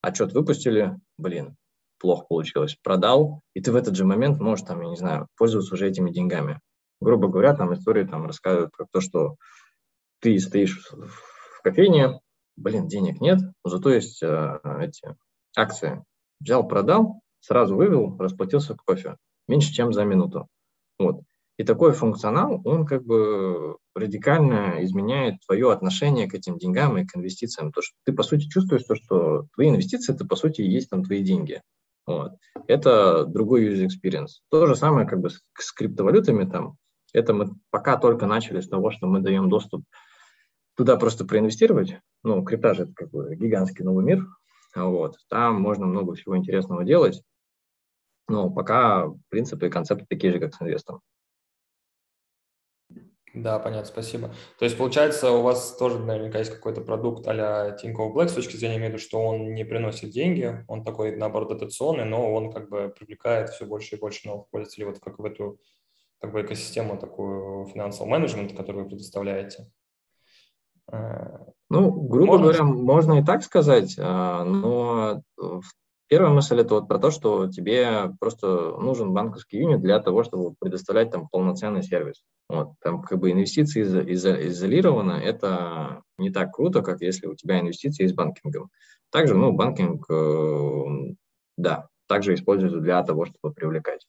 [SPEAKER 2] отчет выпустили, блин, плохо получилось. Продал, и ты в этот же момент можешь, там, я не знаю, пользоваться уже этими деньгами. Грубо говоря, там истории там рассказывают про то, что ты стоишь в кофейне, блин, денег нет, зато есть э, эти акции. Взял, продал, сразу вывел, расплатился кофе. Меньше, чем за минуту. Вот. И такой функционал, он как бы радикально изменяет твое отношение к этим деньгам и к инвестициям. То, что ты, по сути, чувствуешь то, что твои инвестиции, это, по сути, есть там твои деньги. Вот. Это другой user experience. То же самое как бы с, с криптовалютами там. Это мы пока только начали с того, что мы даем доступ туда просто проинвестировать. Ну, крипта же это как бы гигантский новый мир. Вот. Там можно много всего интересного делать. Но пока принципы и концепты такие же, как с инвестом.
[SPEAKER 3] Да, понятно, спасибо. То есть, получается, у вас тоже наверняка есть какой-то продукт а-ля Tinkoff Black с точки зрения, имею в виду, что он не приносит деньги, он такой, наоборот, дотационный, но он как бы привлекает все больше и больше новых пользователей, вот как в эту как бы экосистему такую финансового менеджмента, которую вы предоставляете.
[SPEAKER 2] Ну, грубо можно... говоря, можно и так сказать, а, но первая мысль это вот про то, что тебе просто нужен банковский юнит для того, чтобы предоставлять там полноценный сервис. Вот, там как бы инвестиции из- из- изолированы, это не так круто, как если у тебя инвестиции с банкингом. Также, ну, банкинг, э, да, также используется для того, чтобы привлекать.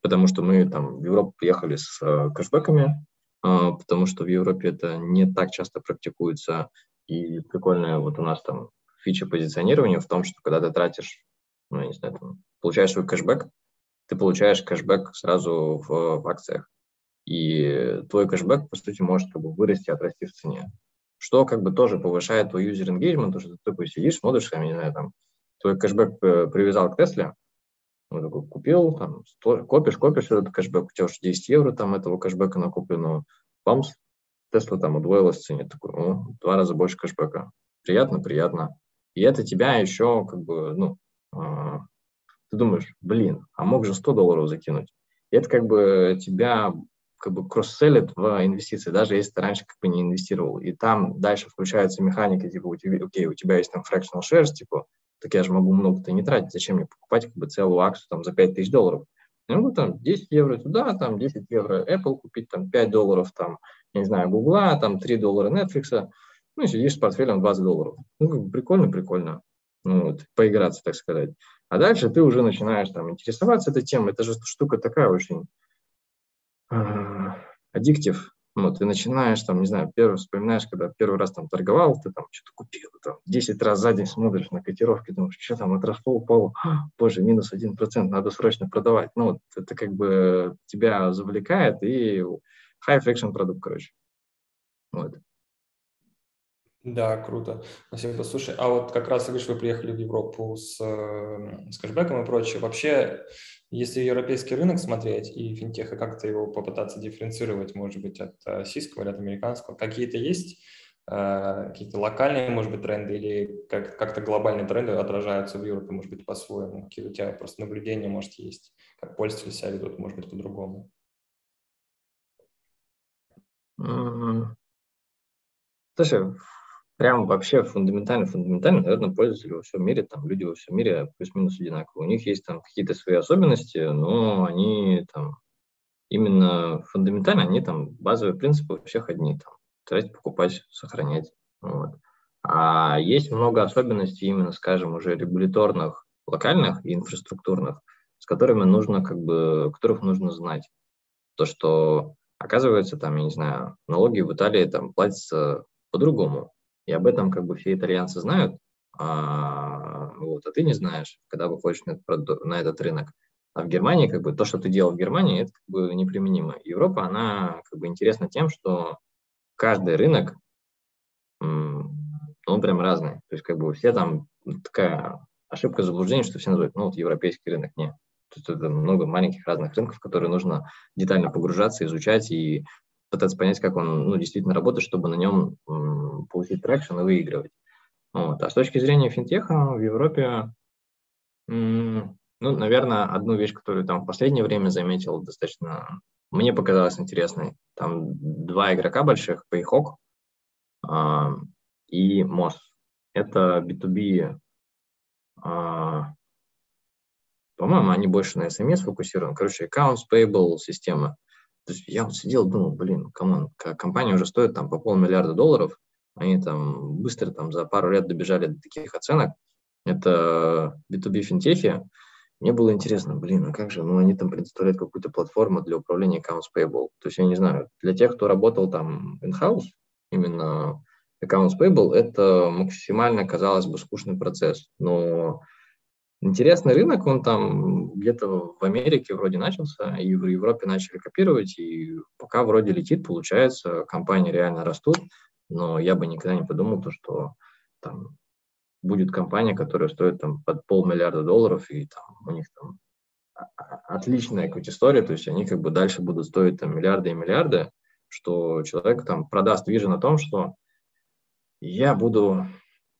[SPEAKER 2] Потому что мы там в Европу приехали с э, кэшбэками, потому что в Европе это не так часто практикуется. И прикольная вот у нас там фича позиционирования в том, что когда ты тратишь, ну, я не знаю, там, получаешь свой кэшбэк, ты получаешь кэшбэк сразу в, в акциях. и твой кэшбэк, по сути, может как бы вырасти, отрасти в цене. Что как бы тоже повышает твой user engagement, потому что ты такой сидишь, смотришь, я не знаю, там, твой кэшбэк э, привязал к Тесле, ну, такой, купил, там, копишь, копишь этот кэшбэк, у тебя уже 10 евро там этого кэшбэка накоплено, бамс, Тесла там удвоилась в цене, такой, ну, два раза больше кэшбэка. Приятно, приятно. И это тебя еще как бы, ну, э, ты думаешь, блин, а мог же 100 долларов закинуть. И это как бы тебя как бы кросс-селит в инвестиции, даже если ты раньше как бы не инвестировал. И там дальше включаются механики, типа, у тебя, окей, у тебя есть там fractional shares, типа, так я же могу много-то не тратить, зачем мне покупать как бы целую акцию там за 5 тысяч долларов. Ну, там 10 евро туда, там 10 евро Apple купить, там 5 долларов, там, я не знаю, Google, там 3 доллара Netflix, ну, сидишь с портфелем 20 долларов. Ну, как бы прикольно, прикольно. Ну, вот, поиграться, так сказать. А дальше ты уже начинаешь там интересоваться этой темой. Это же штука такая очень э, аддиктив. Ну, ты начинаешь, там, не знаю, первый, вспоминаешь, когда первый раз там торговал, ты там что-то купил, там, 10 раз за день смотришь на котировки, думаешь, что там, отросло, упало, боже, минус 1%, надо срочно продавать. Ну, вот, это как бы тебя завлекает и high friction продукт, короче. Вот.
[SPEAKER 3] Да, круто. Спасибо. Слушай, а вот как раз, говоришь, вы приехали в Европу с, с кэшбэком и прочее. Вообще, если европейский рынок смотреть и финтеха, как-то его попытаться дифференцировать, может быть, от российского или от американского, какие-то есть э, какие-то локальные, может быть, тренды или как- как-то глобальные тренды отражаются в Европе, может быть, по-своему? Какие у тебя просто наблюдения, может, есть? Как пользователи себя ведут, может быть, по-другому?
[SPEAKER 2] Слушай, прям вообще фундаментально, фундаментально, наверное, пользователи во всем мире, там люди во всем мире плюс-минус одинаковые. У них есть там какие-то свои особенности, но они там именно фундаментально, они там базовые принципы у всех одни, там, тратить, покупать, сохранять. Вот. А есть много особенностей именно, скажем, уже регуляторных, локальных и инфраструктурных, с которыми нужно, как бы, которых нужно знать. То, что, оказывается, там, я не знаю, налоги в Италии там платятся по-другому. И об этом как бы все итальянцы знают, а, вот, а ты не знаешь, когда выходишь на этот, на этот рынок. А в Германии, как бы, то, что ты делал в Германии, это как бы неприменимо. Европа, она как бы интересна тем, что каждый рынок, он прям разный. То есть, как бы, все там такая ошибка заблуждения, что все называют, ну, вот европейский рынок. Нет. Тут это много маленьких разных рынков, которые нужно детально погружаться, изучать и пытаться понять, как он ну, действительно работает, чтобы на нем получить traction и выигрывать. Вот. А с точки зрения финтеха в Европе, ну, наверное, одну вещь, которую там в последнее время заметил, достаточно мне показалось интересной. Там два игрока больших, Payhawk а, и Moss. Это B2B, а, по-моему, они больше на SME сфокусированы. Короче, accounts payable система. То есть я вот сидел, думал, блин, come on, компания уже стоит там по полмиллиарда долларов, они там быстро там за пару лет добежали до таких оценок. Это B2B финтехи. Мне было интересно, блин, а как же, ну они там предоставляют какую-то платформу для управления accounts payable. То есть я не знаю, для тех, кто работал там in-house, именно accounts payable, это максимально, казалось бы, скучный процесс. Но Интересный рынок, он там где-то в Америке вроде начался, и в Европе начали копировать, и пока вроде летит, получается, компании реально растут, но я бы никогда не подумал, то, что там будет компания, которая стоит там под полмиллиарда долларов, и там у них там отличная какая-то история, то есть они как бы дальше будут стоить там миллиарды и миллиарды, что человек там продаст вижен о том, что я буду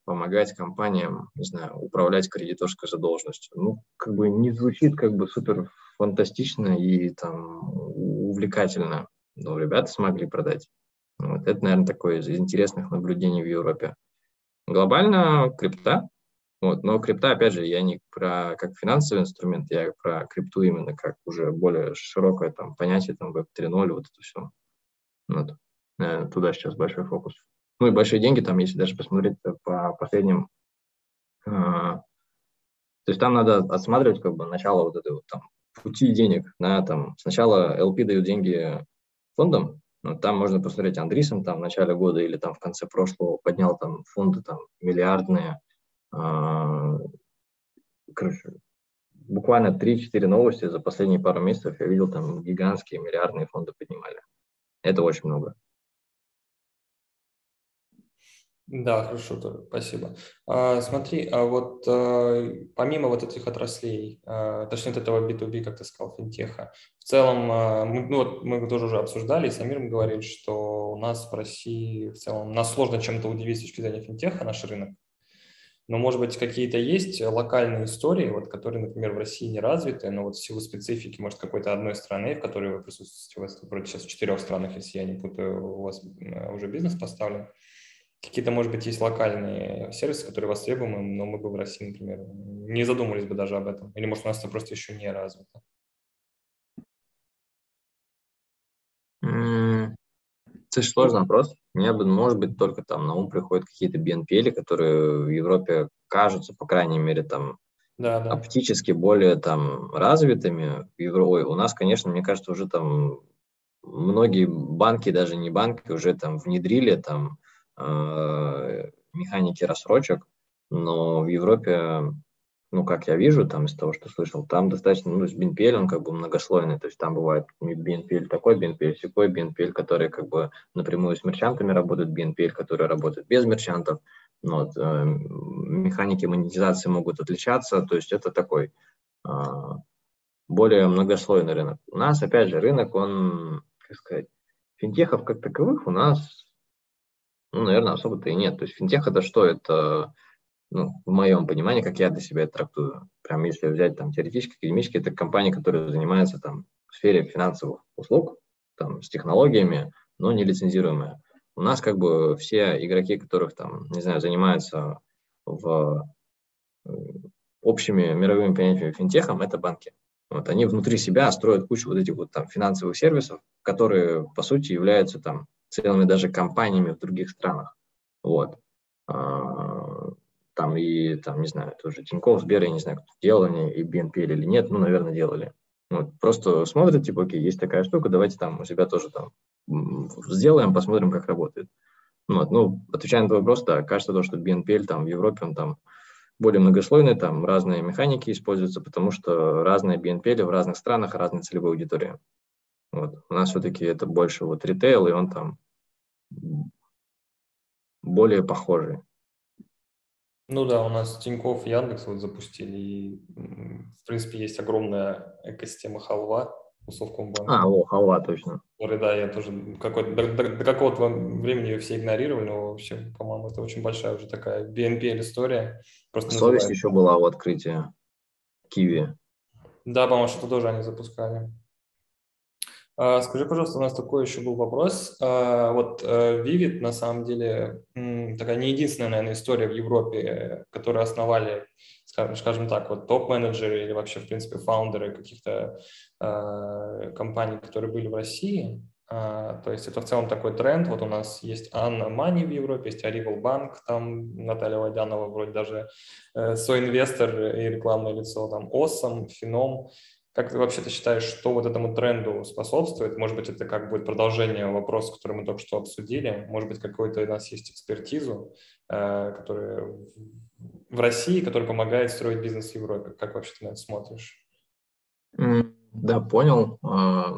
[SPEAKER 2] помогать компаниям, не знаю, управлять кредиторской задолженностью. Ну, как бы не звучит как бы супер фантастично и там увлекательно, но ребята смогли продать. Вот это, наверное, такое из интересных наблюдений в Европе. Глобально крипта, вот, но крипта, опять же, я не про как финансовый инструмент, я про крипту именно как уже более широкое там понятие, там Web 3.0, вот это все. Вот. Туда сейчас большой фокус ну и большие деньги, там, если даже посмотреть по последним, э, то есть там надо отсматривать как бы начало вот этой вот там пути денег, на там сначала LP дают деньги фондам, ну, там можно посмотреть Андрисом там в начале года или там в конце прошлого поднял там фонды там миллиардные, э, короче, буквально 3-4 новости за последние пару месяцев я видел, там гигантские миллиардные фонды поднимали. Это очень много.
[SPEAKER 3] Да, хорошо, тоже, спасибо. А, смотри, а вот а, помимо вот этих отраслей, а, точнее, вот этого B2B, как ты сказал, финтеха, в целом, а, ну, вот мы тоже уже обсуждали, и с Амиром говорили, что у нас в России в целом, нас сложно чем-то удивить с точки зрения финтеха, наш рынок, но, может быть, какие-то есть локальные истории, вот, которые, например, в России не развиты, но вот в силу специфики, может, какой-то одной страны, в которой вы присутствуете, у вас вроде сейчас в четырех странах, если я не путаю, у вас уже бизнес поставлен, Какие-то, может быть, есть локальные сервисы, которые востребованы, но мы бы в России, например, не задумались бы даже об этом. Или, может, у нас это просто еще не развито.
[SPEAKER 2] Это сложный вопрос. Мне, может быть, только там на ум приходят какие-то BNPL, которые в Европе кажутся, по крайней мере, там да, да. оптически более там развитыми. Ой, у нас, конечно, мне кажется, уже там многие банки, даже не банки, уже там внедрили там механики рассрочек, но в Европе, ну, как я вижу, там из того, что слышал, там достаточно, ну, с BNPL он как бы многослойный, то есть там бывает BNPL такой, BNPL секой, BNPL, которые как бы напрямую с мерчантами работают, BNPL, которые работают без мерчантов, ну, вот, э, механики монетизации могут отличаться, то есть это такой э, более многослойный рынок. У нас, опять же, рынок, он, как сказать, финтехов как таковых у нас ну, наверное, особо-то и нет. То есть финтех это что? Это, ну, в моем понимании, как я для себя это трактую. Прям если взять там теоретически, академически, это компании, которые занимаются там в сфере финансовых услуг, там, с технологиями, но не лицензируемые. У нас как бы все игроки, которых там, не знаю, занимаются в э, общими мировыми понятиями финтехом, это банки. Вот, они внутри себя строят кучу вот этих вот там финансовых сервисов, которые, по сути, являются там целыми даже компаниями в других странах. Вот. А, там и, там, не знаю, тоже Тинькофф, Сбер, я не знаю, кто делал они, и BNP или нет, ну, наверное, делали. Вот, просто смотрят, типа, окей, есть такая штука, давайте там у себя тоже там сделаем, посмотрим, как работает. Вот, ну, отвечая на твой вопрос, да, кажется то, что BNPL там в Европе, он там более многослойный, там разные механики используются, потому что разные BNPL в разных странах, разная целевая аудитория. Вот. У нас все-таки это больше вот ритейл, и он там более похожий.
[SPEAKER 3] Ну да, у нас Тинькофф, Яндекс вот запустили, и в принципе есть огромная экосистема халва у Совкомбанка.
[SPEAKER 2] А, о, халва, точно.
[SPEAKER 3] Который, да, я тоже какой до, до, до какого-то времени ее все игнорировали, но вообще, по-моему, это очень большая уже такая BNPL история.
[SPEAKER 2] Просто Совесть еще была у открытия Киви.
[SPEAKER 3] Да, по-моему, что-то тоже они запускали. А, скажи, пожалуйста, у нас такой еще был вопрос. А, вот э, Vivid, на самом деле, такая не единственная, наверное, история в Европе, которую основали, скажем, скажем так, вот топ-менеджеры или вообще, в принципе, фаундеры каких-то а, компаний, которые были в России. То есть это в целом такой тренд. Вот у нас есть Анна Мани в Европе, есть Arrival Bank, там Наталья Водянова вроде даже э, соинвестор и рекламное лицо, там Осом, Фином. Как ты вообще ты считаешь, что вот этому тренду способствует? Может быть, это как будет продолжение вопроса, который мы только что обсудили. Может быть, какой-то у нас есть экспертизу, э, которая в России, которая помогает строить бизнес в Европе. Как вообще ты на это смотришь?
[SPEAKER 2] Да, понял. А,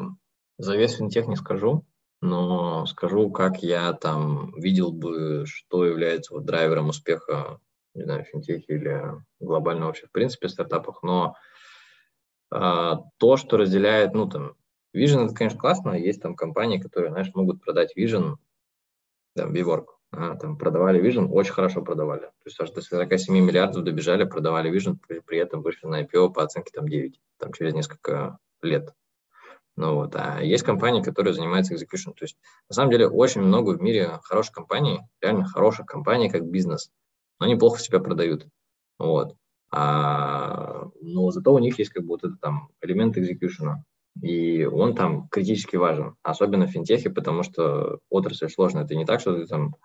[SPEAKER 2] за весь финтех не скажу, но скажу, как я там видел бы, что является вот драйвером успеха, не знаю, финтехе или глобально вообще в принципе стартапах. Но то, что разделяет, ну, там, Vision, это, конечно, классно, есть там компании, которые, знаешь, могут продать Vision, там, WeWork, а, там, продавали Vision, очень хорошо продавали. То есть аж до 47 миллиардов добежали, продавали Vision, при, при этом вышли на IPO по оценке там 9, там, через несколько лет. Ну вот, а есть компании, которые занимаются execution. То есть, на самом деле, очень много в мире хороших компаний, реально хороших компаний, как бизнес, но они плохо себя продают. Вот. А, но зато у них есть как этот там элемент экзекьюшена. И он там критически важен, особенно в финтехе, потому что отрасль сложная. Это не так, что ты там,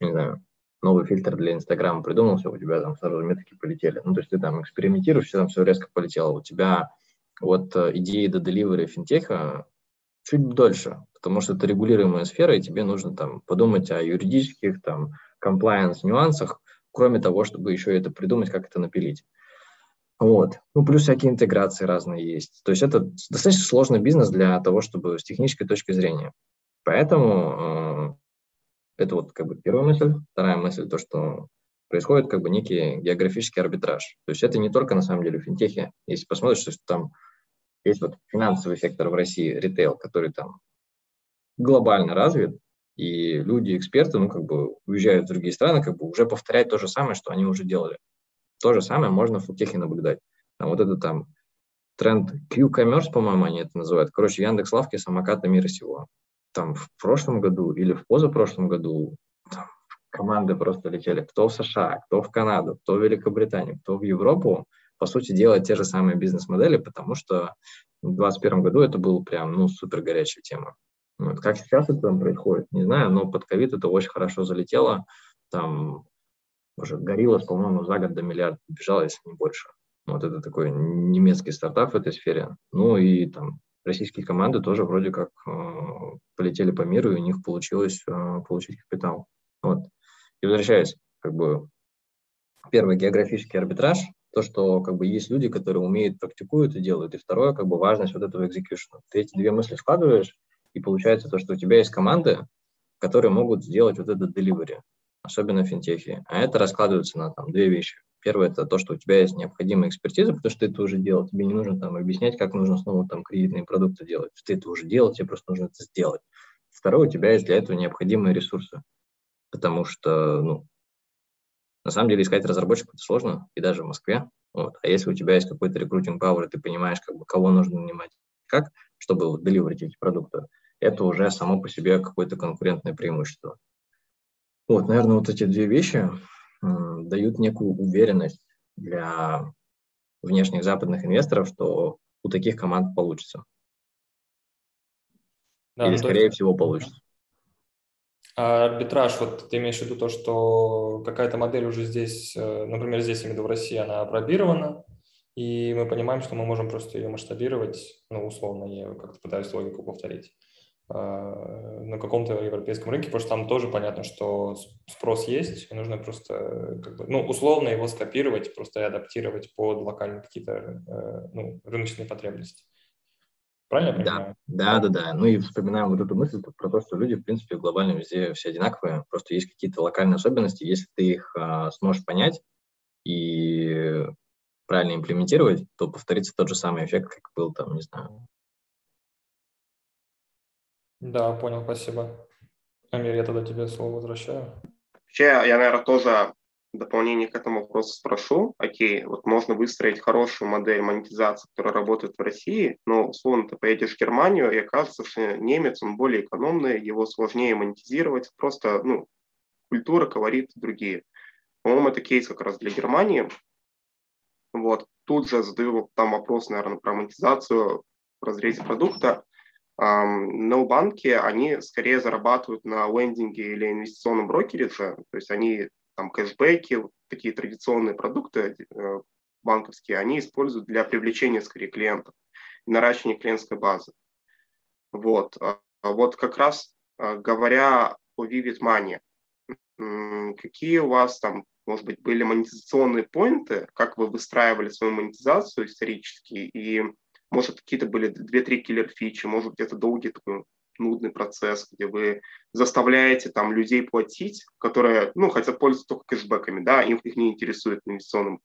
[SPEAKER 2] не знаю, новый фильтр для Инстаграма придумал, все, у тебя там сразу метрики полетели. Ну, то есть ты там экспериментируешь, все там все резко полетело. У тебя вот э, идеи до деливери финтеха чуть дольше, потому что это регулируемая сфера, и тебе нужно там подумать о юридических, там, комплайенс нюансах, кроме того, чтобы еще это придумать, как это напилить. Вот. Ну, плюс всякие интеграции разные есть. То есть это достаточно сложный бизнес для того, чтобы с технической точки зрения. Поэтому э, это вот как бы первая мысль. Вторая мысль, то, что происходит как бы некий географический арбитраж. То есть это не только на самом деле в финтехе. Если посмотришь, что там есть вот финансовый сектор в России, ритейл, который там глобально развит, и люди, эксперты, ну, как бы уезжают в другие страны, как бы уже повторяют то же самое, что они уже делали. То же самое можно в финтехе наблюдать. Там вот это там тренд Q-commerce, по-моему, они это называют. Короче, Яндекс Лавки самоката мира сего. Там в прошлом году или в позапрошлом году там, команды просто летели. Кто в США, кто в Канаду, кто в Великобританию, кто в Европу. По сути, делать те же самые бизнес-модели, потому что в 2021 году это было прям, ну, супер горячая тема. Вот. Как сейчас это там происходит, не знаю, но под ковид это очень хорошо залетело. Там уже Гориллас, по-моему, за год до миллиарда бежал, если не больше. Вот это такой немецкий стартап в этой сфере. Ну и там российские команды тоже вроде как э, полетели по миру, и у них получилось э, получить капитал. Вот. И возвращаясь, как бы, первый географический арбитраж, то, что как бы есть люди, которые умеют, практикуют и делают. И второе, как бы важность вот этого экзекьюшена. Ты эти две мысли складываешь, и получается то, что у тебя есть команды, которые могут сделать вот этот delivery, особенно в финтехе. А это раскладывается на там, две вещи. Первое – это то, что у тебя есть необходимая экспертиза, потому что ты это уже делал. Тебе не нужно там объяснять, как нужно снова там кредитные продукты делать. Ты это уже делал, тебе просто нужно это сделать. Второе, у тебя есть для этого необходимые ресурсы. Потому что, ну, на самом деле искать разработчиков это сложно, и даже в Москве. Вот. А если у тебя есть какой-то рекрутинг и ты понимаешь, как бы, кого нужно нанимать, как, чтобы деливерить эти продукты, это уже само по себе какое-то конкурентное преимущество. Вот, наверное, вот эти две вещи дают некую уверенность для внешних западных инвесторов, что у таких команд получится. Да, Или, скорее есть... всего, получится.
[SPEAKER 3] А арбитраж, вот ты имеешь в виду то, что какая-то модель уже здесь, э, например, здесь, именно в России, она опробирована, и мы понимаем, что мы можем просто ее масштабировать, ну, условно, я как-то пытаюсь логику повторить. А, на каком-то европейском рынке, потому что там тоже понятно, что спрос есть, и нужно просто, как бы, ну, условно его скопировать, просто и адаптировать под локальные какие-то э, ну, рыночные потребности. Правильно я
[SPEAKER 2] понимаю? Да, да, да, да. Ну и вспоминаем вот эту мысль про то, что люди, в принципе, глобально везде все одинаковые, просто есть какие-то локальные особенности, если ты их а, сможешь понять и правильно имплементировать, то повторится тот же самый эффект, как был там, не знаю,
[SPEAKER 3] да, понял, спасибо. Амир, я тогда тебе слово возвращаю.
[SPEAKER 1] Вообще, я, наверное, тоже дополнение к этому вопросу спрошу. Окей, вот можно выстроить хорошую модель монетизации, которая работает в России, но, условно, ты поедешь в Германию, и окажется, что немец, он более экономный, его сложнее монетизировать, просто, ну, культура, колорит другие. По-моему, это кейс как раз для Германии. Вот. Тут же задаю там вопрос, наверное, про монетизацию в разрезе продукта но банки, они скорее зарабатывают на лендинге или инвестиционном брокеридже, то есть они там кэшбэки, такие традиционные продукты э, банковские, они используют для привлечения скорее клиентов наращивания клиентской базы. Вот, а, а вот как раз а, говоря о Vivid Money, какие у вас там, может быть, были монетизационные поинты, как вы выстраивали свою монетизацию исторически, и может, какие-то были две-три киллер-фичи, может, где-то долгий такой нудный процесс, где вы заставляете там людей платить, которые, ну, хотят пользоваться только кэшбэками, да, им их не интересует инвестиционным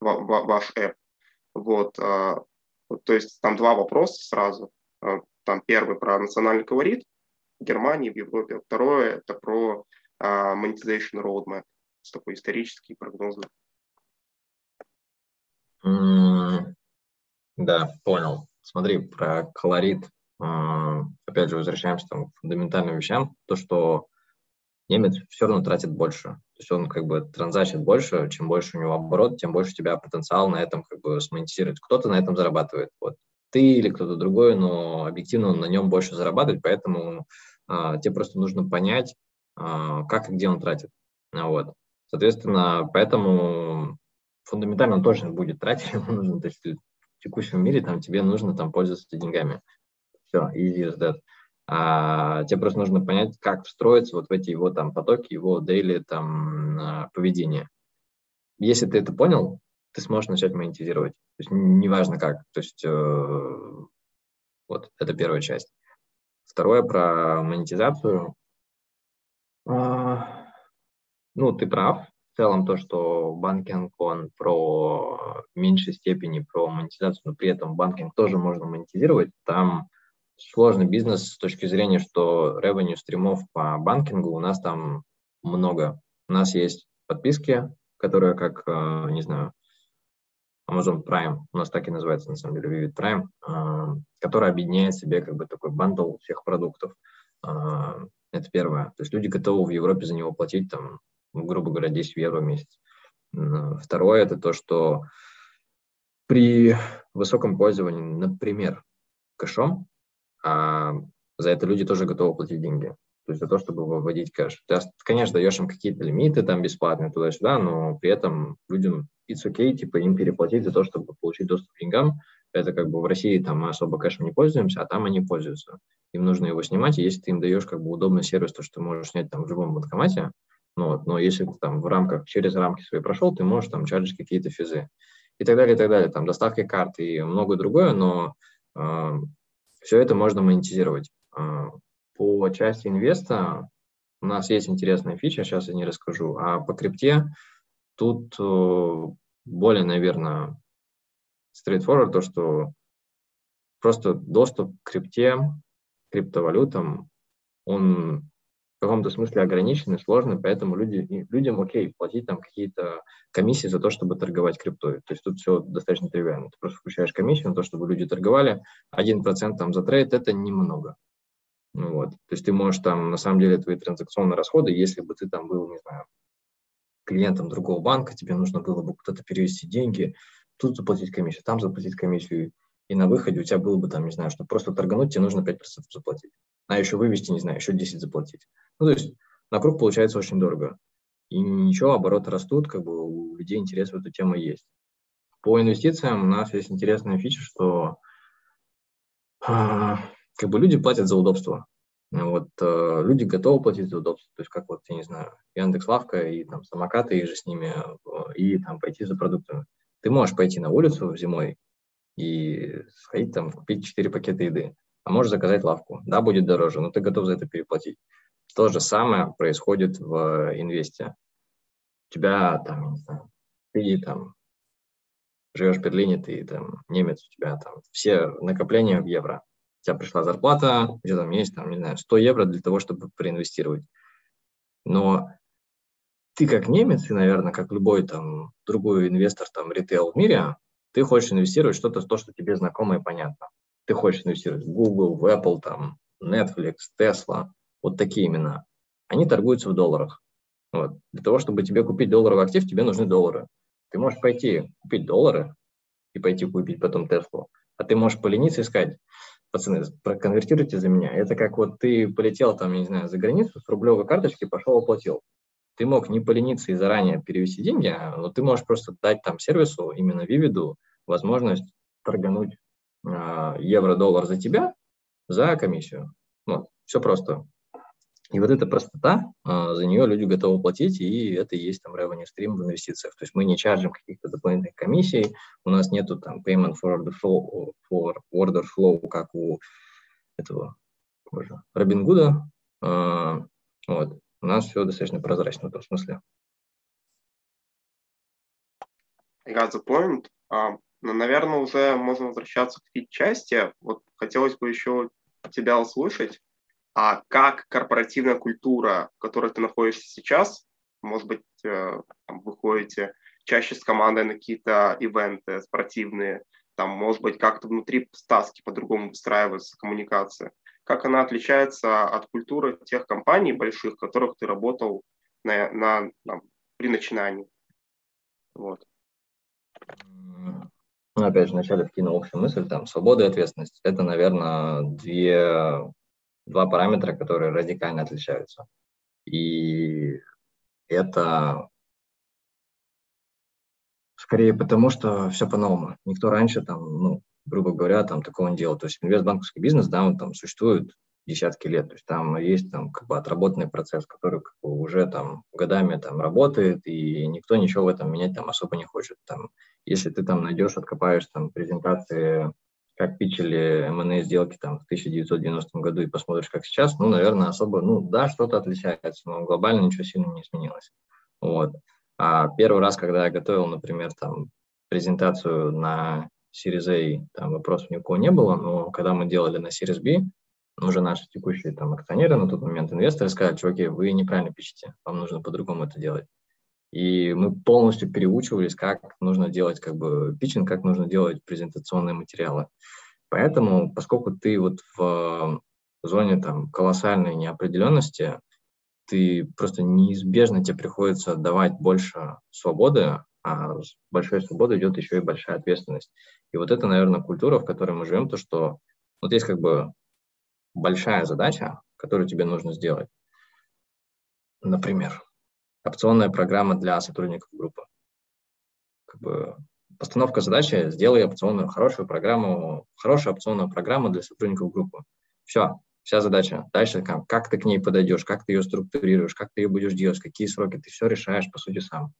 [SPEAKER 1] ваш app. Вот, а, то есть там два вопроса сразу. А, там первый про национальный колорит в Германии, в Европе. Второе это про uh, monetization roadmap, такой исторический прогноз.
[SPEAKER 2] Да, понял. Смотри, про колорит. А, опять же, возвращаемся там, к фундаментальным вещам. То, что немец все равно тратит больше. То есть он как бы транзачит больше, чем больше у него оборот, тем больше у тебя потенциал на этом как бы смонетизировать. Кто-то на этом зарабатывает. Вот ты или кто-то другой, но объективно он на нем больше зарабатывает, поэтому а, тебе просто нужно понять, а, как и где он тратит. Вот. Соответственно, поэтому фундаментально он точно будет тратить, ему нужно, то есть текущем мире там тебе нужно там пользоваться деньгами. Все, easy as that. А, тебе просто нужно понять, как встроиться вот в эти его там потоки, его daily там а, поведение. Если ты это понял, ты сможешь начать монетизировать. То есть неважно как. То есть э, вот, это первая часть. Второе про монетизацию. А, ну, ты прав. В целом то, что банкинг, он про меньшей степени про монетизацию, но при этом банкинг тоже можно монетизировать. Там сложный бизнес с точки зрения, что revenue стримов по банкингу у нас там много. У нас есть подписки, которые как, э, не знаю, Amazon Prime, у нас так и называется на самом деле Vivid Prime, э, который объединяет в себе как бы такой бандл всех продуктов. Э, это первое. То есть люди готовы в Европе за него платить там, грубо говоря, 10 евро в месяц. Второе – это то, что при высоком пользовании, например, кэшом, а за это люди тоже готовы платить деньги. То есть за то, чтобы выводить кэш. Ты, конечно, даешь им какие-то лимиты там бесплатные туда-сюда, но при этом людям it's okay, типа им переплатить за то, чтобы получить доступ к деньгам. Это как бы в России там мы особо кэшем не пользуемся, а там они пользуются. Им нужно его снимать, и если ты им даешь как бы удобный сервис, то, что ты можешь снять там в любом банкомате, ну, вот, но если ты там в рамках, через рамки свои прошел, ты можешь там чарджить какие-то физы. И так далее, и так далее, там доставки карт и многое другое, но э, все это можно монетизировать. Э, по части инвеста у нас есть интересная фича, сейчас я не расскажу, а по крипте тут э, более, наверное, straightforward, то, что просто доступ к крипте, криптовалютам, он каком-то смысле ограниченный, сложный, поэтому люди, людям окей платить там какие-то комиссии за то, чтобы торговать криптой. То есть тут все достаточно тривиально. Ты просто включаешь комиссию на то, чтобы люди торговали. один процент там за трейд – это немного. Ну, вот. То есть ты можешь там, на самом деле, твои транзакционные расходы, если бы ты там был, не знаю, клиентом другого банка, тебе нужно было бы куда-то перевести деньги, тут заплатить комиссию, там заплатить комиссию, и на выходе у тебя было бы там, не знаю, что просто торгануть тебе нужно 5% заплатить, а еще вывести, не знаю, еще 10 заплатить. Ну, то есть на круг получается очень дорого. И ничего, обороты растут, как бы у людей интерес в эту тему есть. По инвестициям у нас есть интересная фича, что а, как бы люди платят за удобство. Вот э, люди готовы платить за удобство, то есть как вот, я не знаю, Яндекс Лавка и там самокаты, и же с ними, э, и там пойти за продуктами. Ты можешь пойти на улицу зимой и сходить там, купить 4 пакета еды, а можешь заказать лавку. Да, будет дороже, но ты готов за это переплатить. То же самое происходит в инвесте. У тебя там, не знаю, ты там живешь в Берлине, ты там немец, у тебя там все накопления в евро у тебя пришла зарплата, у тебя там есть, там, не знаю, 100 евро для того, чтобы проинвестировать. Но ты как немец, и, наверное, как любой там другой инвестор, там, ритейл в мире, ты хочешь инвестировать что-то, то, что тебе знакомо и понятно. Ты хочешь инвестировать в Google, в Apple, там, Netflix, Tesla, вот такие имена. Они торгуются в долларах. Вот. Для того, чтобы тебе купить долларовый актив, тебе нужны доллары. Ты можешь пойти купить доллары и пойти купить потом Теслу, а ты можешь полениться и сказать, пацаны, проконвертируйте за меня. Это как вот ты полетел там, я не знаю, за границу с рублевой карточки, пошел оплатил. Ты мог не полениться и заранее перевести деньги, но ты можешь просто дать там сервису, именно Вивиду, возможность торгануть э, евро-доллар за тебя за комиссию. Вот, все просто. И вот эта простота, а, за нее люди готовы платить, и это и есть там revenue stream в инвестициях. То есть мы не чаржим каких-то дополнительных комиссий, у нас нету там payment for order flow, for order flow как у этого боже, Робингуда. А, вот. У нас все достаточно прозрачно в этом смысле.
[SPEAKER 1] Got the point. Uh, но, наверное, уже можно возвращаться к части. Вот хотелось бы еще тебя услышать а как корпоративная культура, в которой ты находишься сейчас, может быть, э, там, выходите чаще с командой на какие-то ивенты спортивные, там, может быть, как-то внутри стаски по-другому выстраивается коммуникация. Как она отличается от культуры тех компаний больших, в которых ты работал на, на, на, при начинании? Вот.
[SPEAKER 2] Ну, опять же, вначале вкинул общую мысль, там, свобода и ответственность. Это, наверное, две два параметра, которые радикально отличаются. И это скорее потому, что все по-новому. Никто раньше там, ну, грубо говоря, там такого не делал. То есть инвестбанковский бизнес, да, он там существует десятки лет. То есть там есть там как бы отработанный процесс, который как бы уже там годами там работает, и никто ничего в этом менять там особо не хочет. Там, если ты там найдешь, откопаешь там презентации, как пичили M&A сделки там в 1990 году и посмотришь, как сейчас, ну, наверное, особо, ну, да, что-то отличается, но глобально ничего сильно не изменилось. Вот. А первый раз, когда я готовил, например, там презентацию на Series A, там вопросов ни не было, но когда мы делали на Series B, уже наши текущие там акционеры на тот момент, инвесторы сказали, чуваки, вы неправильно пишете, вам нужно по-другому это делать. И мы полностью переучивались, как нужно делать как бы питчинг, как нужно делать презентационные материалы. Поэтому, поскольку ты вот в зоне там колоссальной неопределенности, ты просто неизбежно тебе приходится давать больше свободы, а с большой свободой идет еще и большая ответственность. И вот это, наверное, культура, в которой мы живем, то, что вот есть как бы большая задача, которую тебе нужно сделать. Например, опционная программа для сотрудников группы. Как бы постановка задачи – сделай опционную, хорошую программу, хорошую опционную программу для сотрудников группы. Все, вся задача. Дальше как, как ты к ней подойдешь, как ты ее структурируешь, как ты ее будешь делать, какие сроки, ты все решаешь, по сути, сам.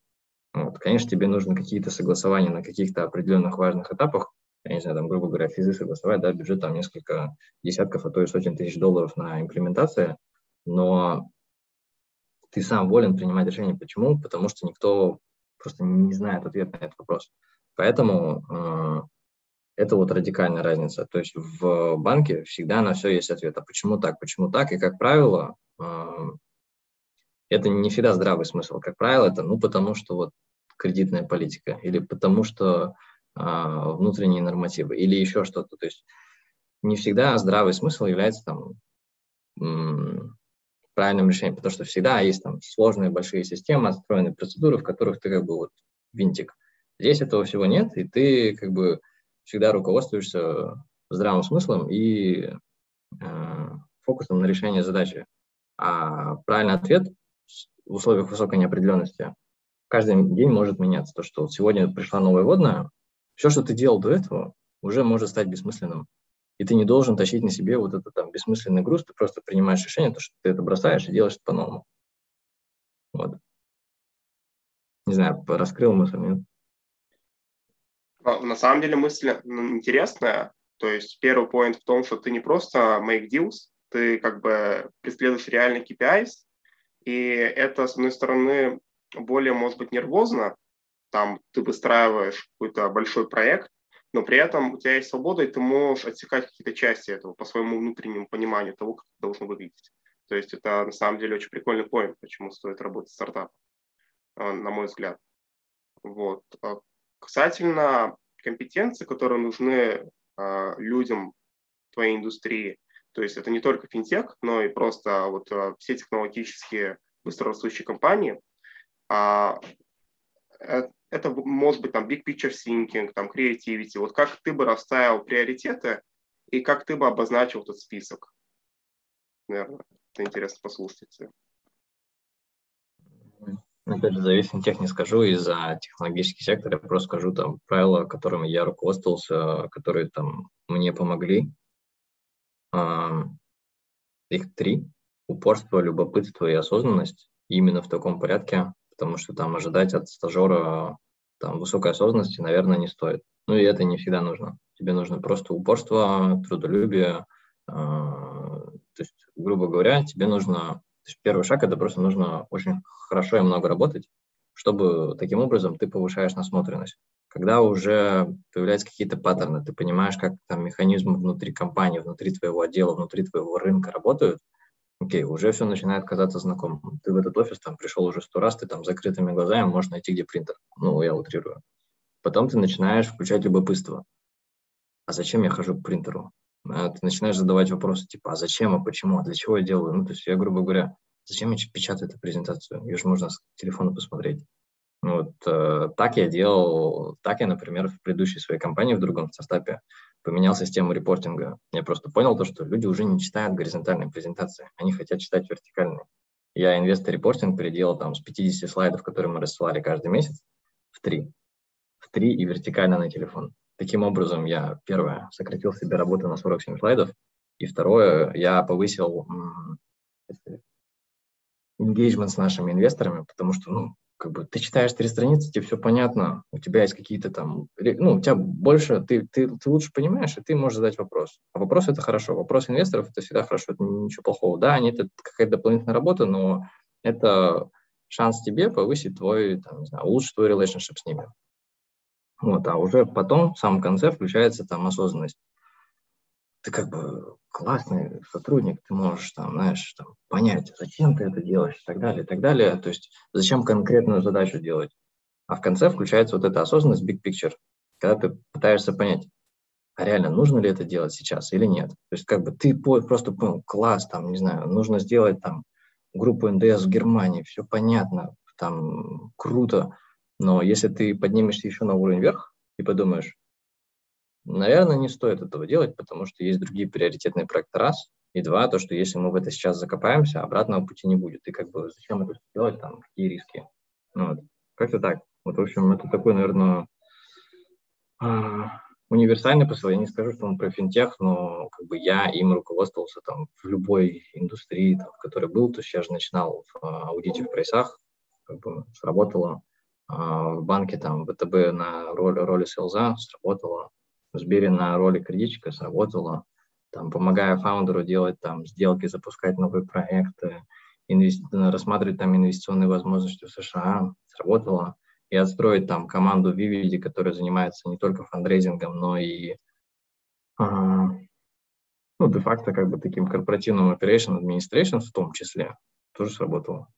[SPEAKER 2] Вот. Конечно, тебе нужны какие-то согласования на каких-то определенных важных этапах, я не знаю, там, грубо говоря, физы согласовать, да, бюджет там несколько десятков, а то и сотен тысяч долларов на имплементацию, но ты сам волен принимать решение. Почему? Потому что никто просто не знает ответ на этот вопрос. Поэтому э, это вот радикальная разница. То есть в банке всегда на все есть ответ. А почему так, почему так? И, как правило, э, это не всегда здравый смысл. Как правило, это ну потому что вот кредитная политика или потому что э, внутренние нормативы или еще что-то. То есть не всегда здравый смысл является там правильным решением, потому что всегда есть там сложные большие системы, отстроенные процедуры, в которых ты как бы вот винтик. Здесь этого всего нет, и ты как бы всегда руководствуешься здравым смыслом и э, фокусом на решение задачи. А правильный ответ в условиях высокой неопределенности каждый день может меняться. То, что вот сегодня пришла новая водная, все, что ты делал до этого, уже может стать бессмысленным и ты не должен тащить на себе вот этот там бессмысленный груз, ты просто принимаешь решение, то, что ты это бросаешь и делаешь это по-новому. Вот. Не знаю, раскрыл мысль, нет?
[SPEAKER 1] А, на самом деле мысль интересная. То есть первый поинт в том, что ты не просто make deals, ты как бы преследуешь реальный KPIs, и это, с одной стороны, более, может быть, нервозно, там ты выстраиваешь какой-то большой проект, но при этом у тебя есть свобода, и ты можешь отсекать какие-то части этого по своему внутреннему пониманию того, как это должно выглядеть. То есть это на самом деле очень прикольный поинт, почему стоит работать в стартапах, э, на мой взгляд. Вот. А касательно компетенций, которые нужны э, людям твоей индустрии, то есть это не только финтех, но и просто вот э, все технологические быстрорастущие компании, а, это может быть там big picture thinking, там creativity. Вот как ты бы расставил приоритеты и как ты бы обозначил этот список? Наверное, это интересно послушать.
[SPEAKER 2] Опять же, зависит тех не скажу, из-за технологический сектор я просто скажу там правила, которыми я руководствовался, которые там мне помогли. Их три. Упорство, любопытство и осознанность. именно в таком порядке, потому что там ожидать от стажера там, высокой осознанности, наверное, не стоит. Ну и это не всегда нужно. Тебе нужно просто упорство, трудолюбие. Э, то есть, грубо говоря, тебе нужно... То есть первый шаг – это просто нужно очень хорошо и много работать, чтобы таким образом ты повышаешь насмотренность. Когда уже появляются какие-то паттерны, ты понимаешь, как там механизмы внутри компании, внутри твоего отдела, внутри твоего рынка работают, окей, уже все начинает казаться знакомым. Ты в этот офис там пришел уже сто раз, ты там закрытыми глазами можешь найти, где принтер. Ну, я утрирую. Потом ты начинаешь включать любопытство. А зачем я хожу к принтеру? А ты начинаешь задавать вопросы типа, а зачем, а почему, а для чего я делаю? Ну, то есть я, грубо говоря, зачем я печатаю эту презентацию? Ее же можно с телефона посмотреть. Вот э, так я делал, так я, например, в предыдущей своей компании в другом стартапе поменял систему репортинга. Я просто понял то, что люди уже не читают горизонтальные презентации, они хотят читать вертикальные. Я инвестор-репортинг переделал там с 50 слайдов, которые мы рассылали каждый месяц, в три. В три и вертикально на телефон. Таким образом, я, первое, сократил себе работу на 47 слайдов, И второе, я повысил engagement с нашими инвесторами, потому что, ну, как бы ты читаешь три страницы, тебе все понятно, у тебя есть какие-то там, ну, у тебя больше, ты, ты, ты лучше понимаешь, и ты можешь задать вопрос. А вопрос это хорошо, вопрос инвесторов это всегда хорошо, это ничего плохого. Да, они это какая-то дополнительная работа, но это шанс тебе повысить твой, там, не знаю, улучшить твой relationship с ними. Вот, а уже потом, в самом конце, включается там осознанность. Ты как бы классный сотрудник, ты можешь там, знаешь, там, понять, зачем ты это делаешь и так далее, и так далее. То есть зачем конкретную задачу делать. А в конце включается вот эта осознанность, big picture, когда ты пытаешься понять, а реально нужно ли это делать сейчас или нет. То есть как бы ты просто понял, класс, там, не знаю, нужно сделать там группу НДС в Германии, все понятно, там круто, но если ты поднимешься еще на уровень вверх и подумаешь, Наверное, не стоит этого делать, потому что есть другие приоритетные проекты, раз. И два, то, что если мы в это сейчас закопаемся, обратного пути не будет. И как бы зачем это делать, там, какие риски. Ну вот. Как-то так. Вот, в общем, это такой, наверное, а, универсальный посыл. Я не скажу, что он про финтех, но как бы я им руководствовался там в любой индустрии, там, в которой был. То есть я же начинал в а, аудите в прайсах, как бы сработало. А, в банке там ВТБ на роли, роли селза сработало. Сбери на роли критичка сработало, там, помогая фаундеру делать там сделки, запускать новые проекты, инвести... рассматривать там инвестиционные возможности в США, сработало, и отстроить там команду Vivid, которая занимается не только фандрейзингом, но и а, ну, де-факто как бы таким корпоративным operation administration в том числе, тоже сработало.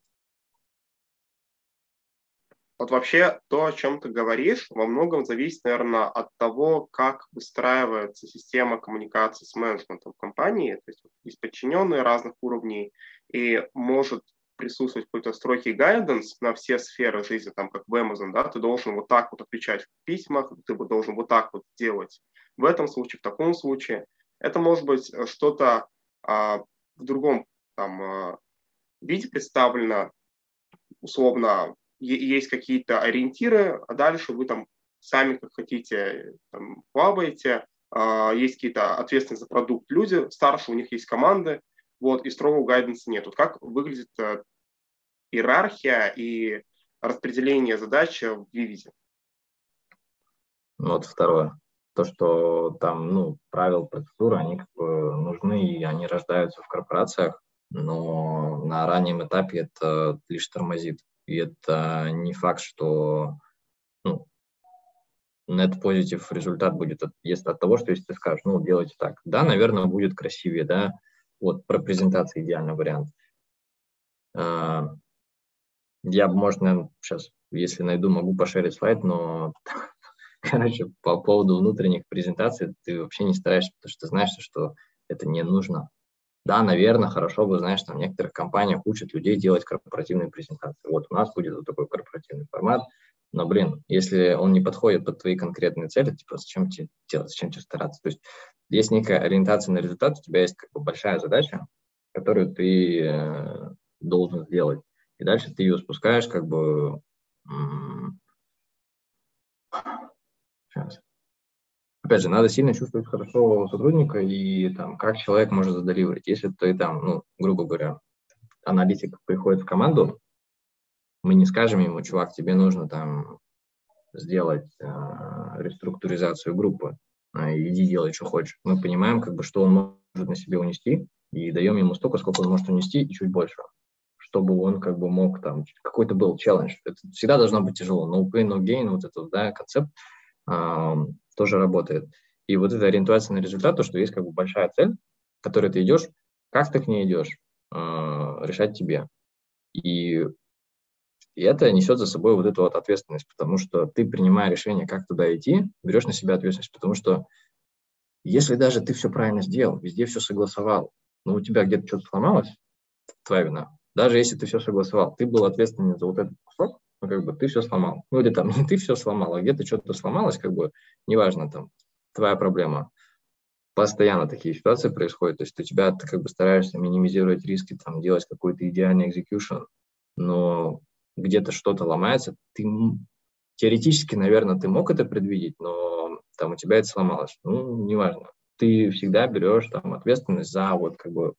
[SPEAKER 1] Вот вообще то, о чем ты говоришь, во многом зависит, наверное, от того, как выстраивается система коммуникации с менеджментом компании. То есть есть подчиненные разных уровней, и может присутствовать какой-то строгий гайденс на все сферы жизни, там, как в Amazon, да, ты должен вот так вот отвечать в письмах, ты должен вот так вот делать в этом случае, в таком случае. Это может быть э, что-то а, в другом там, а, виде представлено, условно, есть какие-то ориентиры, а дальше вы там сами как хотите там, плаваете, а, есть какие-то ответственные за продукт люди, старше у них есть команды, вот, и строгого гайденса нет. Вот как выглядит э, иерархия и распределение задач в Vivid?
[SPEAKER 2] Вот второе. То, что там, ну, правила, процедуры, они как бы нужны, и они рождаются в корпорациях, но на раннем этапе это лишь тормозит. И это не факт, что ну, net позитив результат будет от, если от того, что если ты скажешь, ну, делайте так. Да, наверное, будет красивее, да. Вот про презентацию идеальный вариант. А, я, может, наверное, сейчас, если найду, могу пошерить слайд, но, короче, по поводу внутренних презентаций ты вообще не стараешься, потому что ты знаешь, что это не нужно. Да, наверное, хорошо бы, знаешь, там в некоторых компаниях учат людей делать корпоративные презентации. Вот у нас будет вот такой корпоративный формат, но, блин, если он не подходит под твои конкретные цели, типа, зачем тебе делать, зачем тебе стараться? То есть есть некая ориентация на результат, у тебя есть как бы большая задача, которую ты э, должен сделать. И дальше ты ее спускаешь как бы... Сейчас опять же, надо сильно чувствовать хорошо сотрудника и там, как человек может задаливать. Если ты там, ну, грубо говоря, аналитик приходит в команду, мы не скажем ему, чувак, тебе нужно там сделать э, реструктуризацию группы, э, иди делай, что хочешь. Мы понимаем, как бы, что он может на себе унести, и даем ему столько, сколько он может унести, и чуть больше, чтобы он как бы мог там, какой-то был челлендж. Это всегда должно быть тяжело. No pain, no gain, вот этот, да, концепт, э, тоже работает. И вот эта ориентация на результат, то, что есть как бы большая цель, к которой ты идешь, как ты к ней идешь, э, решать тебе. И, и это несет за собой вот эту вот ответственность, потому что ты, принимая решение, как туда идти, берешь на себя ответственность, потому что если даже ты все правильно сделал, везде все согласовал, но у тебя где-то что-то сломалось, твоя вина. Даже если ты все согласовал, ты был ответственен за вот этот кусок, ну, как бы ты все сломал. Ну, или там не ты все сломал, а где-то что-то сломалось, как бы, неважно, там, твоя проблема. Постоянно такие ситуации происходят, то есть у тебя, ты как бы стараешься минимизировать риски, там, делать какой-то идеальный execution, но где-то что-то ломается, ты теоретически, наверное, ты мог это предвидеть, но там у тебя это сломалось. Ну, неважно. ты всегда берешь там ответственность за вот как бы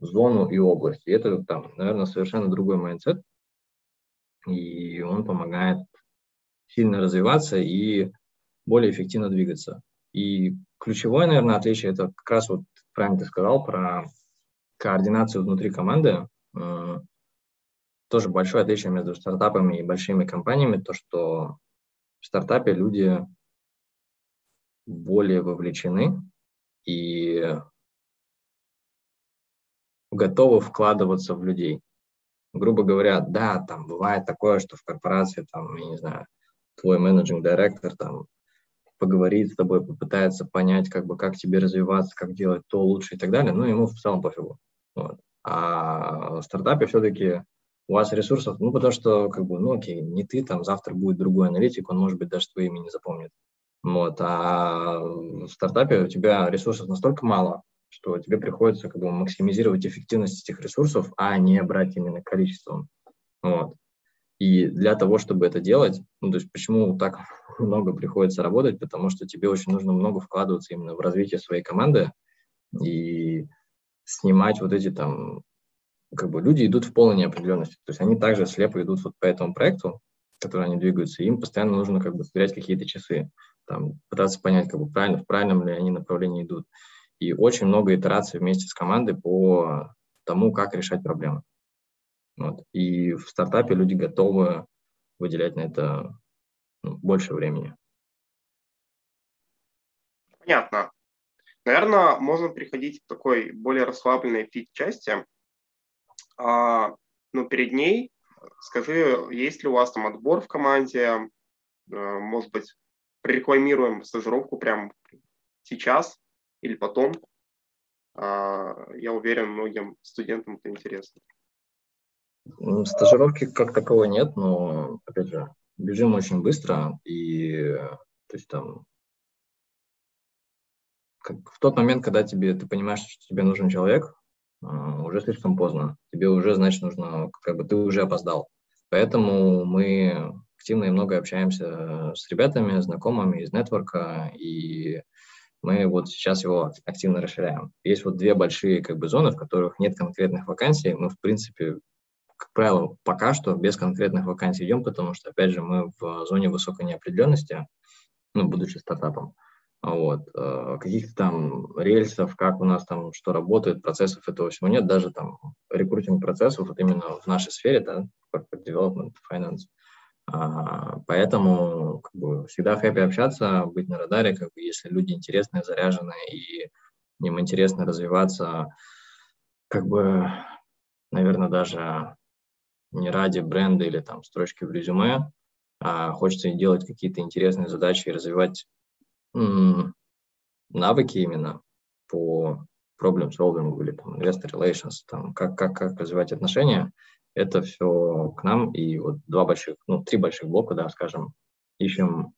[SPEAKER 2] зону и область. И это там, наверное, совершенно другой mindset, и он помогает сильно развиваться и более эффективно двигаться. И ключевое, наверное, отличие, это как раз вот правильно ты сказал про координацию внутри команды. Тоже большое отличие между стартапами и большими компаниями, то, что в стартапе люди более вовлечены и готовы вкладываться в людей. Грубо говоря, да, там бывает такое, что в корпорации, там, я не знаю, твой менеджинг директор там поговорит с тобой, попытается понять, как бы, как тебе развиваться, как делать то лучше и так далее, ну, ему в целом пофигу. Вот. А в стартапе все-таки у вас ресурсов, ну, потому что, как бы, ну, окей, не ты, там, завтра будет другой аналитик, он, может быть, даже твое имя не запомнит. Вот, а в стартапе у тебя ресурсов настолько мало, что тебе приходится, как бы, максимизировать эффективность этих ресурсов, а не брать именно количеством. Вот. И для того, чтобы это делать, ну, то есть почему так много приходится работать, потому что тебе очень нужно много вкладываться именно в развитие своей команды и снимать вот эти там, как бы люди идут в полной неопределенности. То есть они также слепо идут вот по этому проекту, который они двигаются, и им постоянно нужно как бы сверять какие-то часы, там, пытаться понять, как бы правильно, в правильном ли они направлении идут. И очень много итераций вместе с командой по тому, как решать проблемы. Вот. И в стартапе люди готовы выделять на это ну, больше времени.
[SPEAKER 1] Понятно. Наверное, можно переходить к такой более расслабленной фит-части. А, но перед ней скажи, есть ли у вас там отбор в команде? А, может быть, прорекламируем стажировку прямо сейчас или потом? А, я уверен, многим студентам это интересно.
[SPEAKER 2] Стажировки как таковой нет, но, опять же, бежим очень быстро, и то есть там как в тот момент, когда тебе, ты понимаешь, что тебе нужен человек, а, уже слишком поздно. Тебе уже, значит, нужно, как бы ты уже опоздал. Поэтому мы активно и много общаемся с ребятами, знакомыми из нетворка, и мы вот сейчас его активно расширяем. Есть вот две большие как бы зоны, в которых нет конкретных вакансий. Мы, в принципе, как правило, пока что без конкретных вакансий идем, потому что, опять же, мы в зоне высокой неопределенности, ну, будучи стартапом. Вот. Э, каких-то там рельсов, как у нас там что работает, процессов этого всего нет, даже там рекрутинг процессов, вот именно в нашей сфере, да, corporate development, finance. А, поэтому как бы, всегда хэппи общаться, быть на радаре, как бы, если люди интересные, заряженные и им интересно развиваться, как бы, наверное, даже не ради бренда или там строчки в резюме, а хочется делать какие-то интересные задачи и развивать м- навыки именно по problem solving или там investor relations, там, как, как, как развивать отношения, это все к нам. И вот два больших, ну, три больших блока, да, скажем, ищем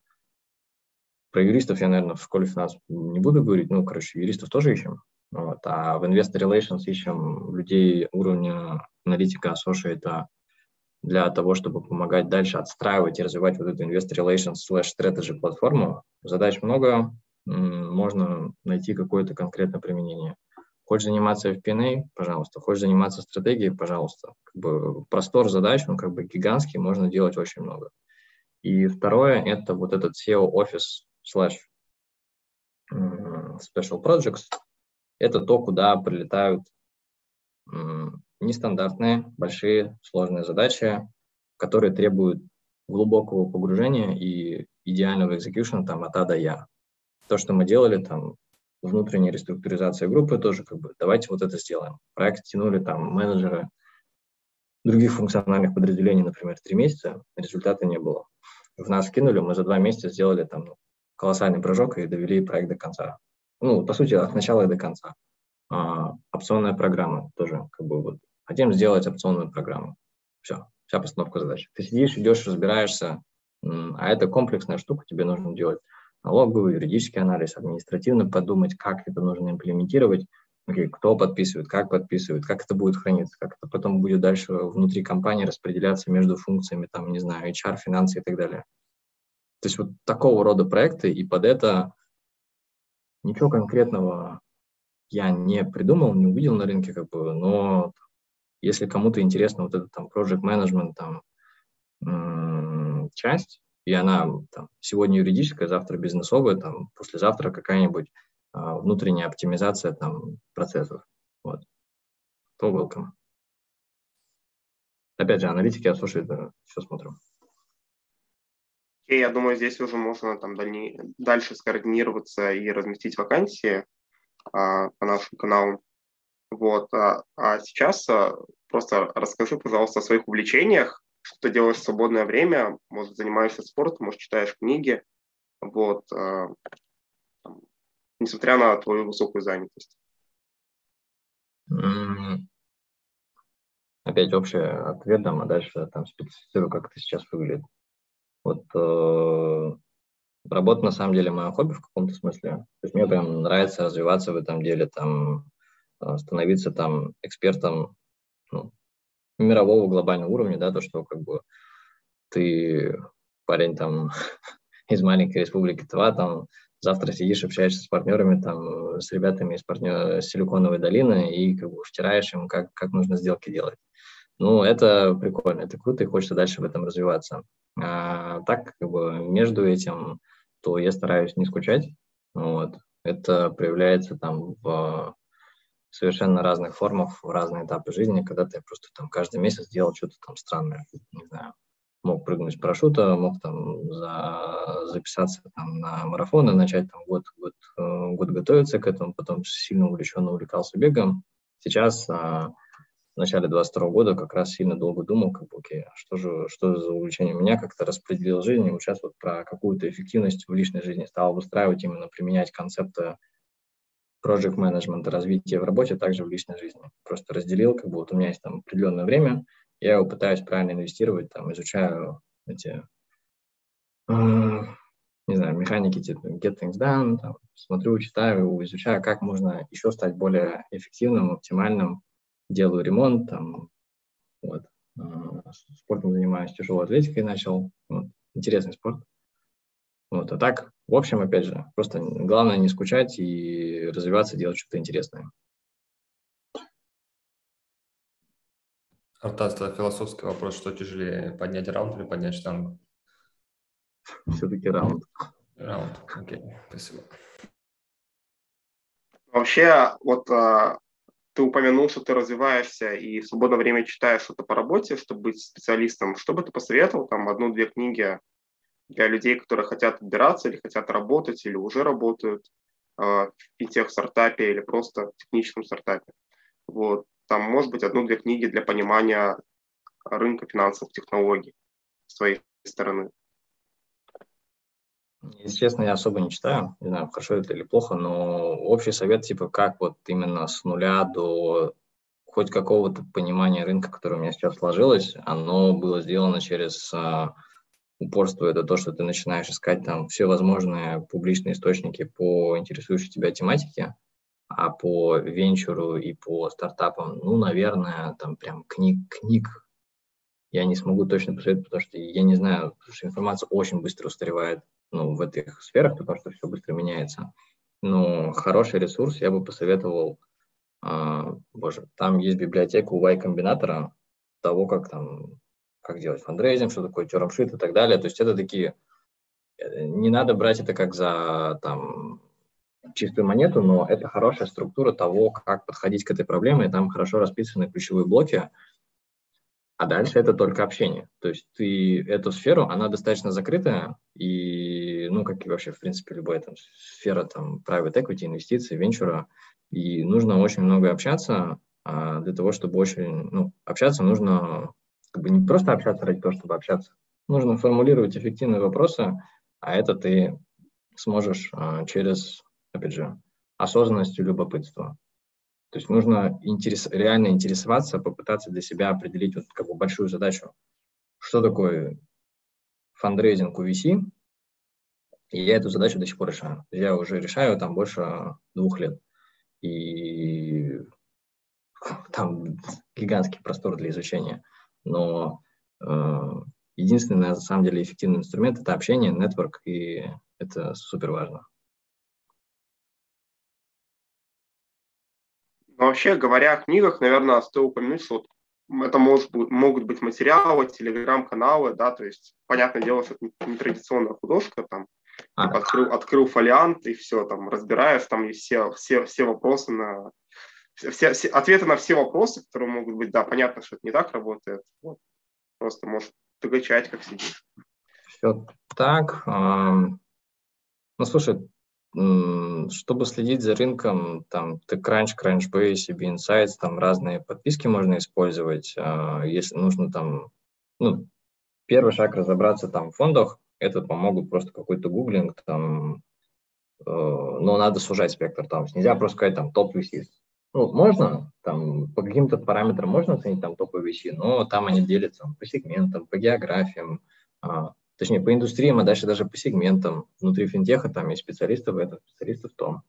[SPEAKER 2] про юристов я, наверное, в школе финансов не буду говорить, ну, короче, юристов тоже ищем. Вот. А в Investor Relations ищем людей уровня аналитика, associate, для того, чтобы помогать дальше отстраивать и развивать вот эту Investor Relations slash Strategy платформу. Задач много, можно найти какое-то конкретное применение. Хочешь заниматься FP&A, пожалуйста. Хочешь заниматься стратегией, пожалуйста. Как бы простор задач, он как бы гигантский, можно делать очень много. И второе, это вот этот SEO Office slash Special Projects. Это то, куда прилетают нестандартные, большие, сложные задачи, которые требуют глубокого погружения и идеального экзекьюшена там от А до Я. То, что мы делали, там, внутренняя реструктуризация группы тоже как бы, давайте вот это сделаем. Проект тянули там менеджеры других функциональных подразделений, например, три месяца, результата не было. В нас кинули, мы за два месяца сделали там колоссальный прыжок и довели проект до конца. Ну, по сути, от начала и до конца. А, опционная программа тоже, как бы вот, хотим сделать опционную программу. Все, вся постановка задач. Ты сидишь, идешь, разбираешься, а это комплексная штука, тебе нужно делать налоговый, юридический анализ, административно подумать, как это нужно имплементировать, okay, кто подписывает, как подписывает, как это будет храниться, как это потом будет дальше внутри компании распределяться между функциями, там, не знаю, HR, финансы и так далее. То есть вот такого рода проекты, и под это ничего конкретного я не придумал, не увидел на рынке, как бы, но если кому-то интересно вот этот там project management там часть, и она там, сегодня юридическая, завтра бизнесовая, там, послезавтра какая-нибудь а, внутренняя оптимизация там процессов, вот, то welcome. Опять же, аналитики отслушают, все смотрим.
[SPEAKER 1] И я думаю, здесь уже можно там дальне, дальше скоординироваться и разместить вакансии а, по нашим каналам. Вот. А, а сейчас а, просто расскажи, пожалуйста, о своих увлечениях, что ты делаешь в свободное время, может, занимаешься спортом, может, читаешь книги, вот, там, несмотря на твою высокую занятость.
[SPEAKER 2] Опять общий ответ дам, а дальше там специфицирую, как это сейчас выглядит. Вот э, работа на самом деле мое хобби в каком-то смысле. То есть мне прям нравится развиваться в этом деле, там э, становиться там экспертом ну, мирового глобального уровня, да, то, что как бы ты парень там из маленькой республики Тва, там завтра сидишь, общаешься с партнерами, там, с ребятами из партнер... Силиконовой долины и как бы втираешь им, как, как нужно сделки делать. Ну, это прикольно, это круто, и хочется дальше в этом развиваться. А, так, как бы между этим, то я стараюсь не скучать. Вот. Это проявляется там в совершенно разных формах, в разные этапы жизни, когда ты просто там каждый месяц делал что-то там странное, не знаю, мог прыгнуть с парашюта, мог там за, записаться там на марафон и начать там год, год, э, год готовиться к этому, потом сильно увлеченно увлекался бегом. Сейчас а, в начале 22 года как раз сильно долго думал, как бы, окей, а что же, что за увлечение меня, как-то распределил жизнь, и сейчас вот про какую-то эффективность в личной жизни стал выстраивать, именно применять концепты project management, развития в работе, также в личной жизни. Просто разделил, как бы вот у меня есть там определенное время, я его пытаюсь правильно инвестировать, там, изучаю эти, э, не знаю, механики типа get things done, там, смотрю, читаю, изучаю, как можно еще стать более эффективным, оптимальным, делаю ремонт, там, вот, а, спортом занимаюсь, тяжелой атлетикой начал, вот, интересный спорт. Вот, а так, в общем, опять же, просто главное не скучать и развиваться, делать что-то интересное.
[SPEAKER 3] Артас, это философский вопрос, что тяжелее, поднять раунд или поднять штангу?
[SPEAKER 2] Все-таки раунд.
[SPEAKER 3] Раунд, окей, спасибо.
[SPEAKER 1] Вообще, вот а, ты упомянул, что ты развиваешься и в свободное время читаешь что-то по работе, чтобы быть специалистом. Что бы ты посоветовал, там, одну-две книги для людей, которые хотят отбираться или хотят работать, или уже работают э, в финтех-стартапе или просто в техническом стартапе? Вот. Там, может быть, одну-две книги для понимания рынка финансовых технологий с твоей стороны.
[SPEAKER 2] Если честно, я особо не читаю, не знаю, хорошо это или плохо, но общий совет, типа, как вот именно с нуля до хоть какого-то понимания рынка, которое у меня сейчас сложилось, оно было сделано через а, упорство. Это то, что ты начинаешь искать там все возможные публичные источники по интересующей тебя тематике, а по венчуру и по стартапам, ну, наверное, там прям книг, книг я не смогу точно посоветовать, потому что я не знаю, потому что информация очень быстро устаревает ну, в этих сферах, потому что все быстро меняется. Но хороший ресурс я бы посоветовал, а, боже, там есть библиотека у Y-комбинатора, того, как там, как делать фандрейзинг, что такое термшит и так далее. То есть это такие, э, не надо брать это как за там чистую монету, но это хорошая структура того, как подходить к этой проблеме, и там хорошо расписаны ключевые блоки, а дальше это только общение. То есть ты эту сферу, она достаточно закрытая, и, ну, как и вообще, в принципе, любая там сфера, там, private equity, инвестиции, венчура, и нужно очень много общаться, а для того, чтобы очень, ну, общаться нужно, как бы не просто общаться ради того, чтобы общаться, нужно формулировать эффективные вопросы, а это ты сможешь а, через, опять же, осознанность и любопытство. То есть нужно интерес, реально интересоваться, попытаться для себя определить вот как бы большую задачу, что такое фандрейзинг у VC, и я эту задачу до сих пор решаю. Я уже решаю там больше двух лет. И там гигантский простор для изучения. Но э, единственный, на самом деле, эффективный инструмент – это общение, нетворк, и это супер важно.
[SPEAKER 1] Но вообще, говоря о книгах, наверное, стоит упомянуть, что вот это может могут быть материалы, телеграм-каналы, да, то есть, понятное дело, что это не традиционная художка, там, а. типа, открыл, открыл фолиант и все, там, разбираешь, там есть все, все, все вопросы на, все, все, ответы на все вопросы, которые могут быть, да, понятно, что это не так работает, вот. просто может тягачать, как сидишь.
[SPEAKER 2] Все так. Ну, слушай, чтобы следить за рынком, там TechCrunch, Crunchbase, CB Insights, там разные подписки можно использовать. А, если нужно там, ну, первый шаг разобраться там в фондах, это помогут просто какой-то гуглинг, там, э, но надо сужать спектр, там, нельзя просто сказать там топ VC. Ну, можно, там, по каким-то параметрам можно оценить там топовые VC, но там они делятся по сегментам, по географиям, а, точнее, по индустриям, а дальше даже по сегментам. Внутри финтеха там есть специалисты в этом, специалисты в том.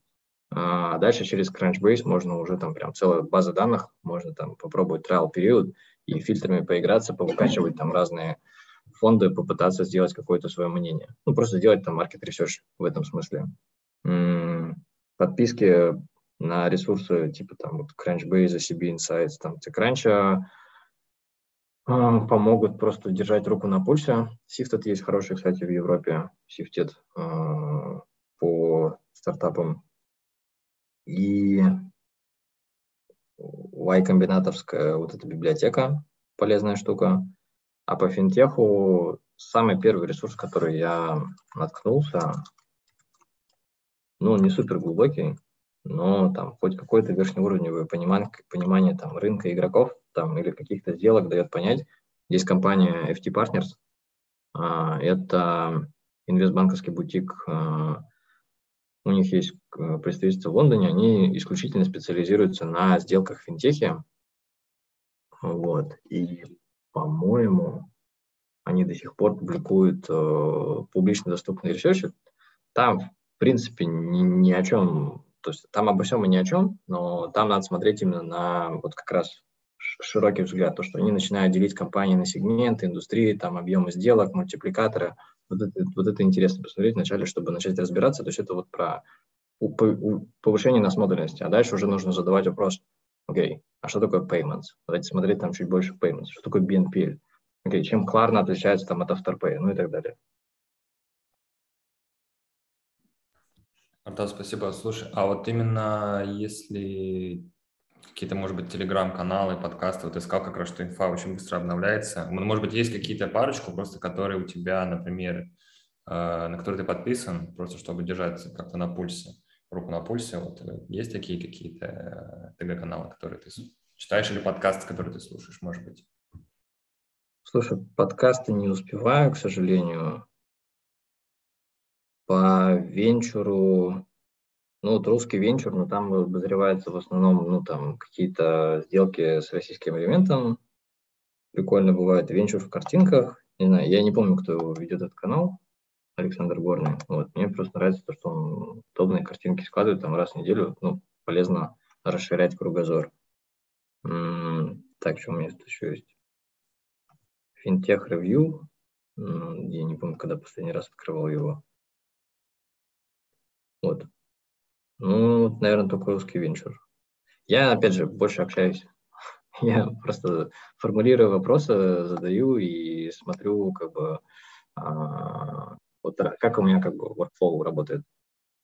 [SPEAKER 2] А дальше через Crunchbase можно уже там прям целая база данных, можно там попробовать trial период и фильтрами поиграться, повыкачивать там разные фонды, попытаться сделать какое-то свое мнение. Ну, просто сделать там market research в этом смысле. Подписки на ресурсы типа там вот Crunchbase, CB Insights, там TechCrunch помогут просто держать руку на пульсе. Сифтед есть хороший, кстати, в Европе, Сифтед а, по стартапам. И Y-комбинатовская вот эта библиотека, полезная штука. А по финтеху самый первый ресурс, который я наткнулся, ну, не супер глубокий, но там хоть какое-то верхнеуровневое понимание, понимание там, рынка игроков – там, или каких-то сделок дает понять. Есть компания FT Partners, а, это инвестбанковский бутик, а, у них есть э, представительство в Лондоне, они исключительно специализируются на сделках в финтехе. Вот. И, по-моему, они до сих пор публикуют э, публично доступные ресерчи. Там, в принципе, ни, ни о чем, то есть там обо всем и ни о чем, но там надо смотреть именно на вот как раз широкий взгляд, то, что они начинают делить компании на сегменты, индустрии, там, объемы сделок, мультипликаторы. Вот это, вот это интересно посмотреть вначале, чтобы начать разбираться. То есть это вот про повышение насмотренности. А дальше уже нужно задавать вопрос, окей, okay, а что такое payments? Давайте смотреть там чуть больше payments. Что такое BNPL? Окей, okay, чем Klarna отличается там от Afterpay, ну и так далее.
[SPEAKER 3] Артас, спасибо. Слушай, а вот именно если какие-то, может быть, телеграм-каналы, подкасты, вот искал как раз, что инфа очень быстро обновляется. Может быть, есть какие-то парочку просто, которые у тебя, например, э, на которые ты подписан, просто чтобы держаться как-то на пульсе, руку на пульсе. Вот э, есть такие какие-то э, ТГ-каналы, которые ты читаешь, или подкасты, которые ты слушаешь, может быть?
[SPEAKER 2] Слушай, подкасты не успеваю, к сожалению. По венчуру ну, вот русский венчур, но там обозреваются в основном, ну, там, какие-то сделки с российским элементом. Прикольно бывает венчур в картинках. Не знаю, я не помню, кто ведет этот канал, Александр Горный. Вот, мне просто нравится то, что он удобные картинки складывает там раз в неделю. Ну, полезно расширять кругозор. М-м, так, что у меня тут еще есть? Финтех ревью. Я не помню, когда последний раз открывал его. Вот, ну, наверное, только русский венчур. Я, опять же, больше общаюсь. Я просто формулирую вопросы, задаю и смотрю, как бы, а, вот как у меня как бы workflow работает.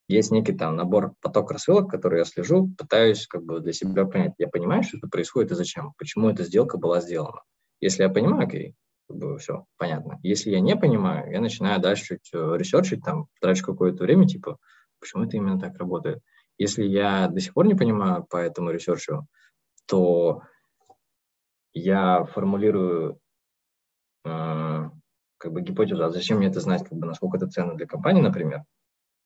[SPEAKER 2] Есть некий там набор поток рассылок, который я слежу, пытаюсь как бы для себя понять, я понимаю, что это происходит и зачем, почему эта сделка была сделана. Если я понимаю, окей, как бы все понятно. Если я не понимаю, я начинаю дальше чуть э, ресерчить, там, трачу какое-то время, типа, почему это именно так работает. Если я до сих пор не понимаю по этому ресерчу, то я формулирую э, как бы гипотезу, а зачем мне это знать, как бы, насколько это ценно для компании, например,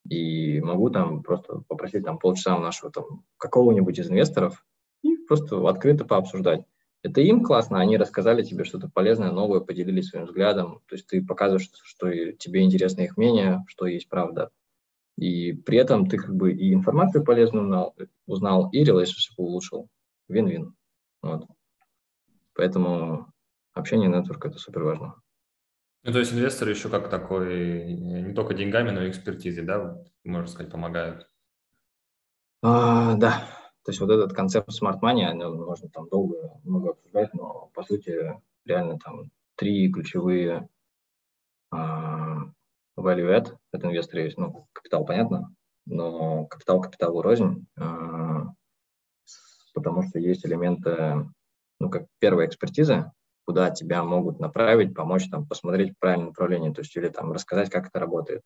[SPEAKER 2] и могу там просто попросить там полчаса у нашего там какого-нибудь из инвесторов и просто открыто пообсуждать. Это им классно, они рассказали тебе что-то полезное, новое, поделились своим взглядом, то есть ты показываешь, что тебе интересно их мнение, что есть правда. И при этом ты как бы и информацию полезную узнал, узнал и relationship улучшил. Вин-вин. Вот. Поэтому общение нетворк это супер важно.
[SPEAKER 3] Ну, то есть инвесторы еще как такой, не только деньгами, но и экспертизой, да, можно сказать, помогают?
[SPEAKER 2] А, да. То есть вот этот концепт smart money, можно там долго, много обсуждать, но по сути реально там три ключевые uh, value add от инвестора есть. Ну, капитал, понятно, но капитал капиталу рознь, uh, потому что есть элементы, ну, как первая экспертиза, куда тебя могут направить, помочь там посмотреть в правильном направлении, то есть или там рассказать, как это работает.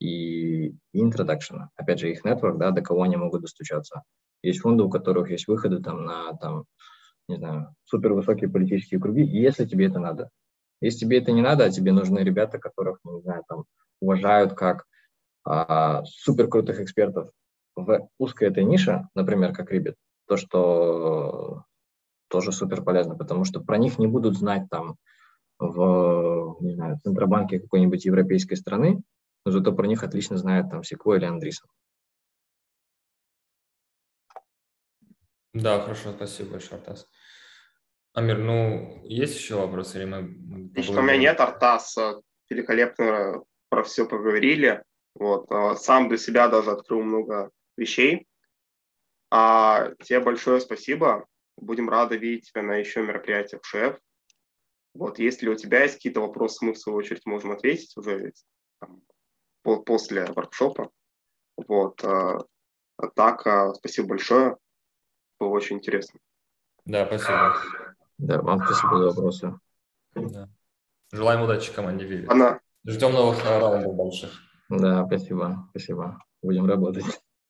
[SPEAKER 2] И introduction, опять же, их network, да, до кого они могут достучаться. Есть фонды, у которых есть выходы там на, там, не знаю, супер высокие политические круги, если тебе это надо. Если тебе это не надо, а тебе нужны ребята, которых, не знаю, там, уважают как а, супер крутых экспертов в узкой этой нише, например, как Рибет, то, что тоже супер полезно, потому что про них не будут знать там в, не знаю, Центробанке какой-нибудь европейской страны, но зато про них отлично знают там Секо или Андрисов.
[SPEAKER 3] Да, хорошо, спасибо большое, Артас. Амир, ну, есть еще вопросы? Или
[SPEAKER 1] мы... Лично у меня нет, Артас, великолепно про все поговорили. Вот, а, сам для себя даже открыл много вещей. А тебе большое спасибо. Будем рады видеть тебя на еще мероприятиях ШЕФ. Вот, если у тебя есть какие-то вопросы, мы в свою очередь можем ответить уже там, по после воркшопа. Вот. А, а так, а, спасибо большое. Было очень интересно.
[SPEAKER 3] Да, спасибо.
[SPEAKER 2] Да, вам спасибо за вопросы.
[SPEAKER 3] Да. Желаем удачи команде Виви. Она... Ждем новых раундов больших.
[SPEAKER 2] Да, спасибо, спасибо. Будем работать.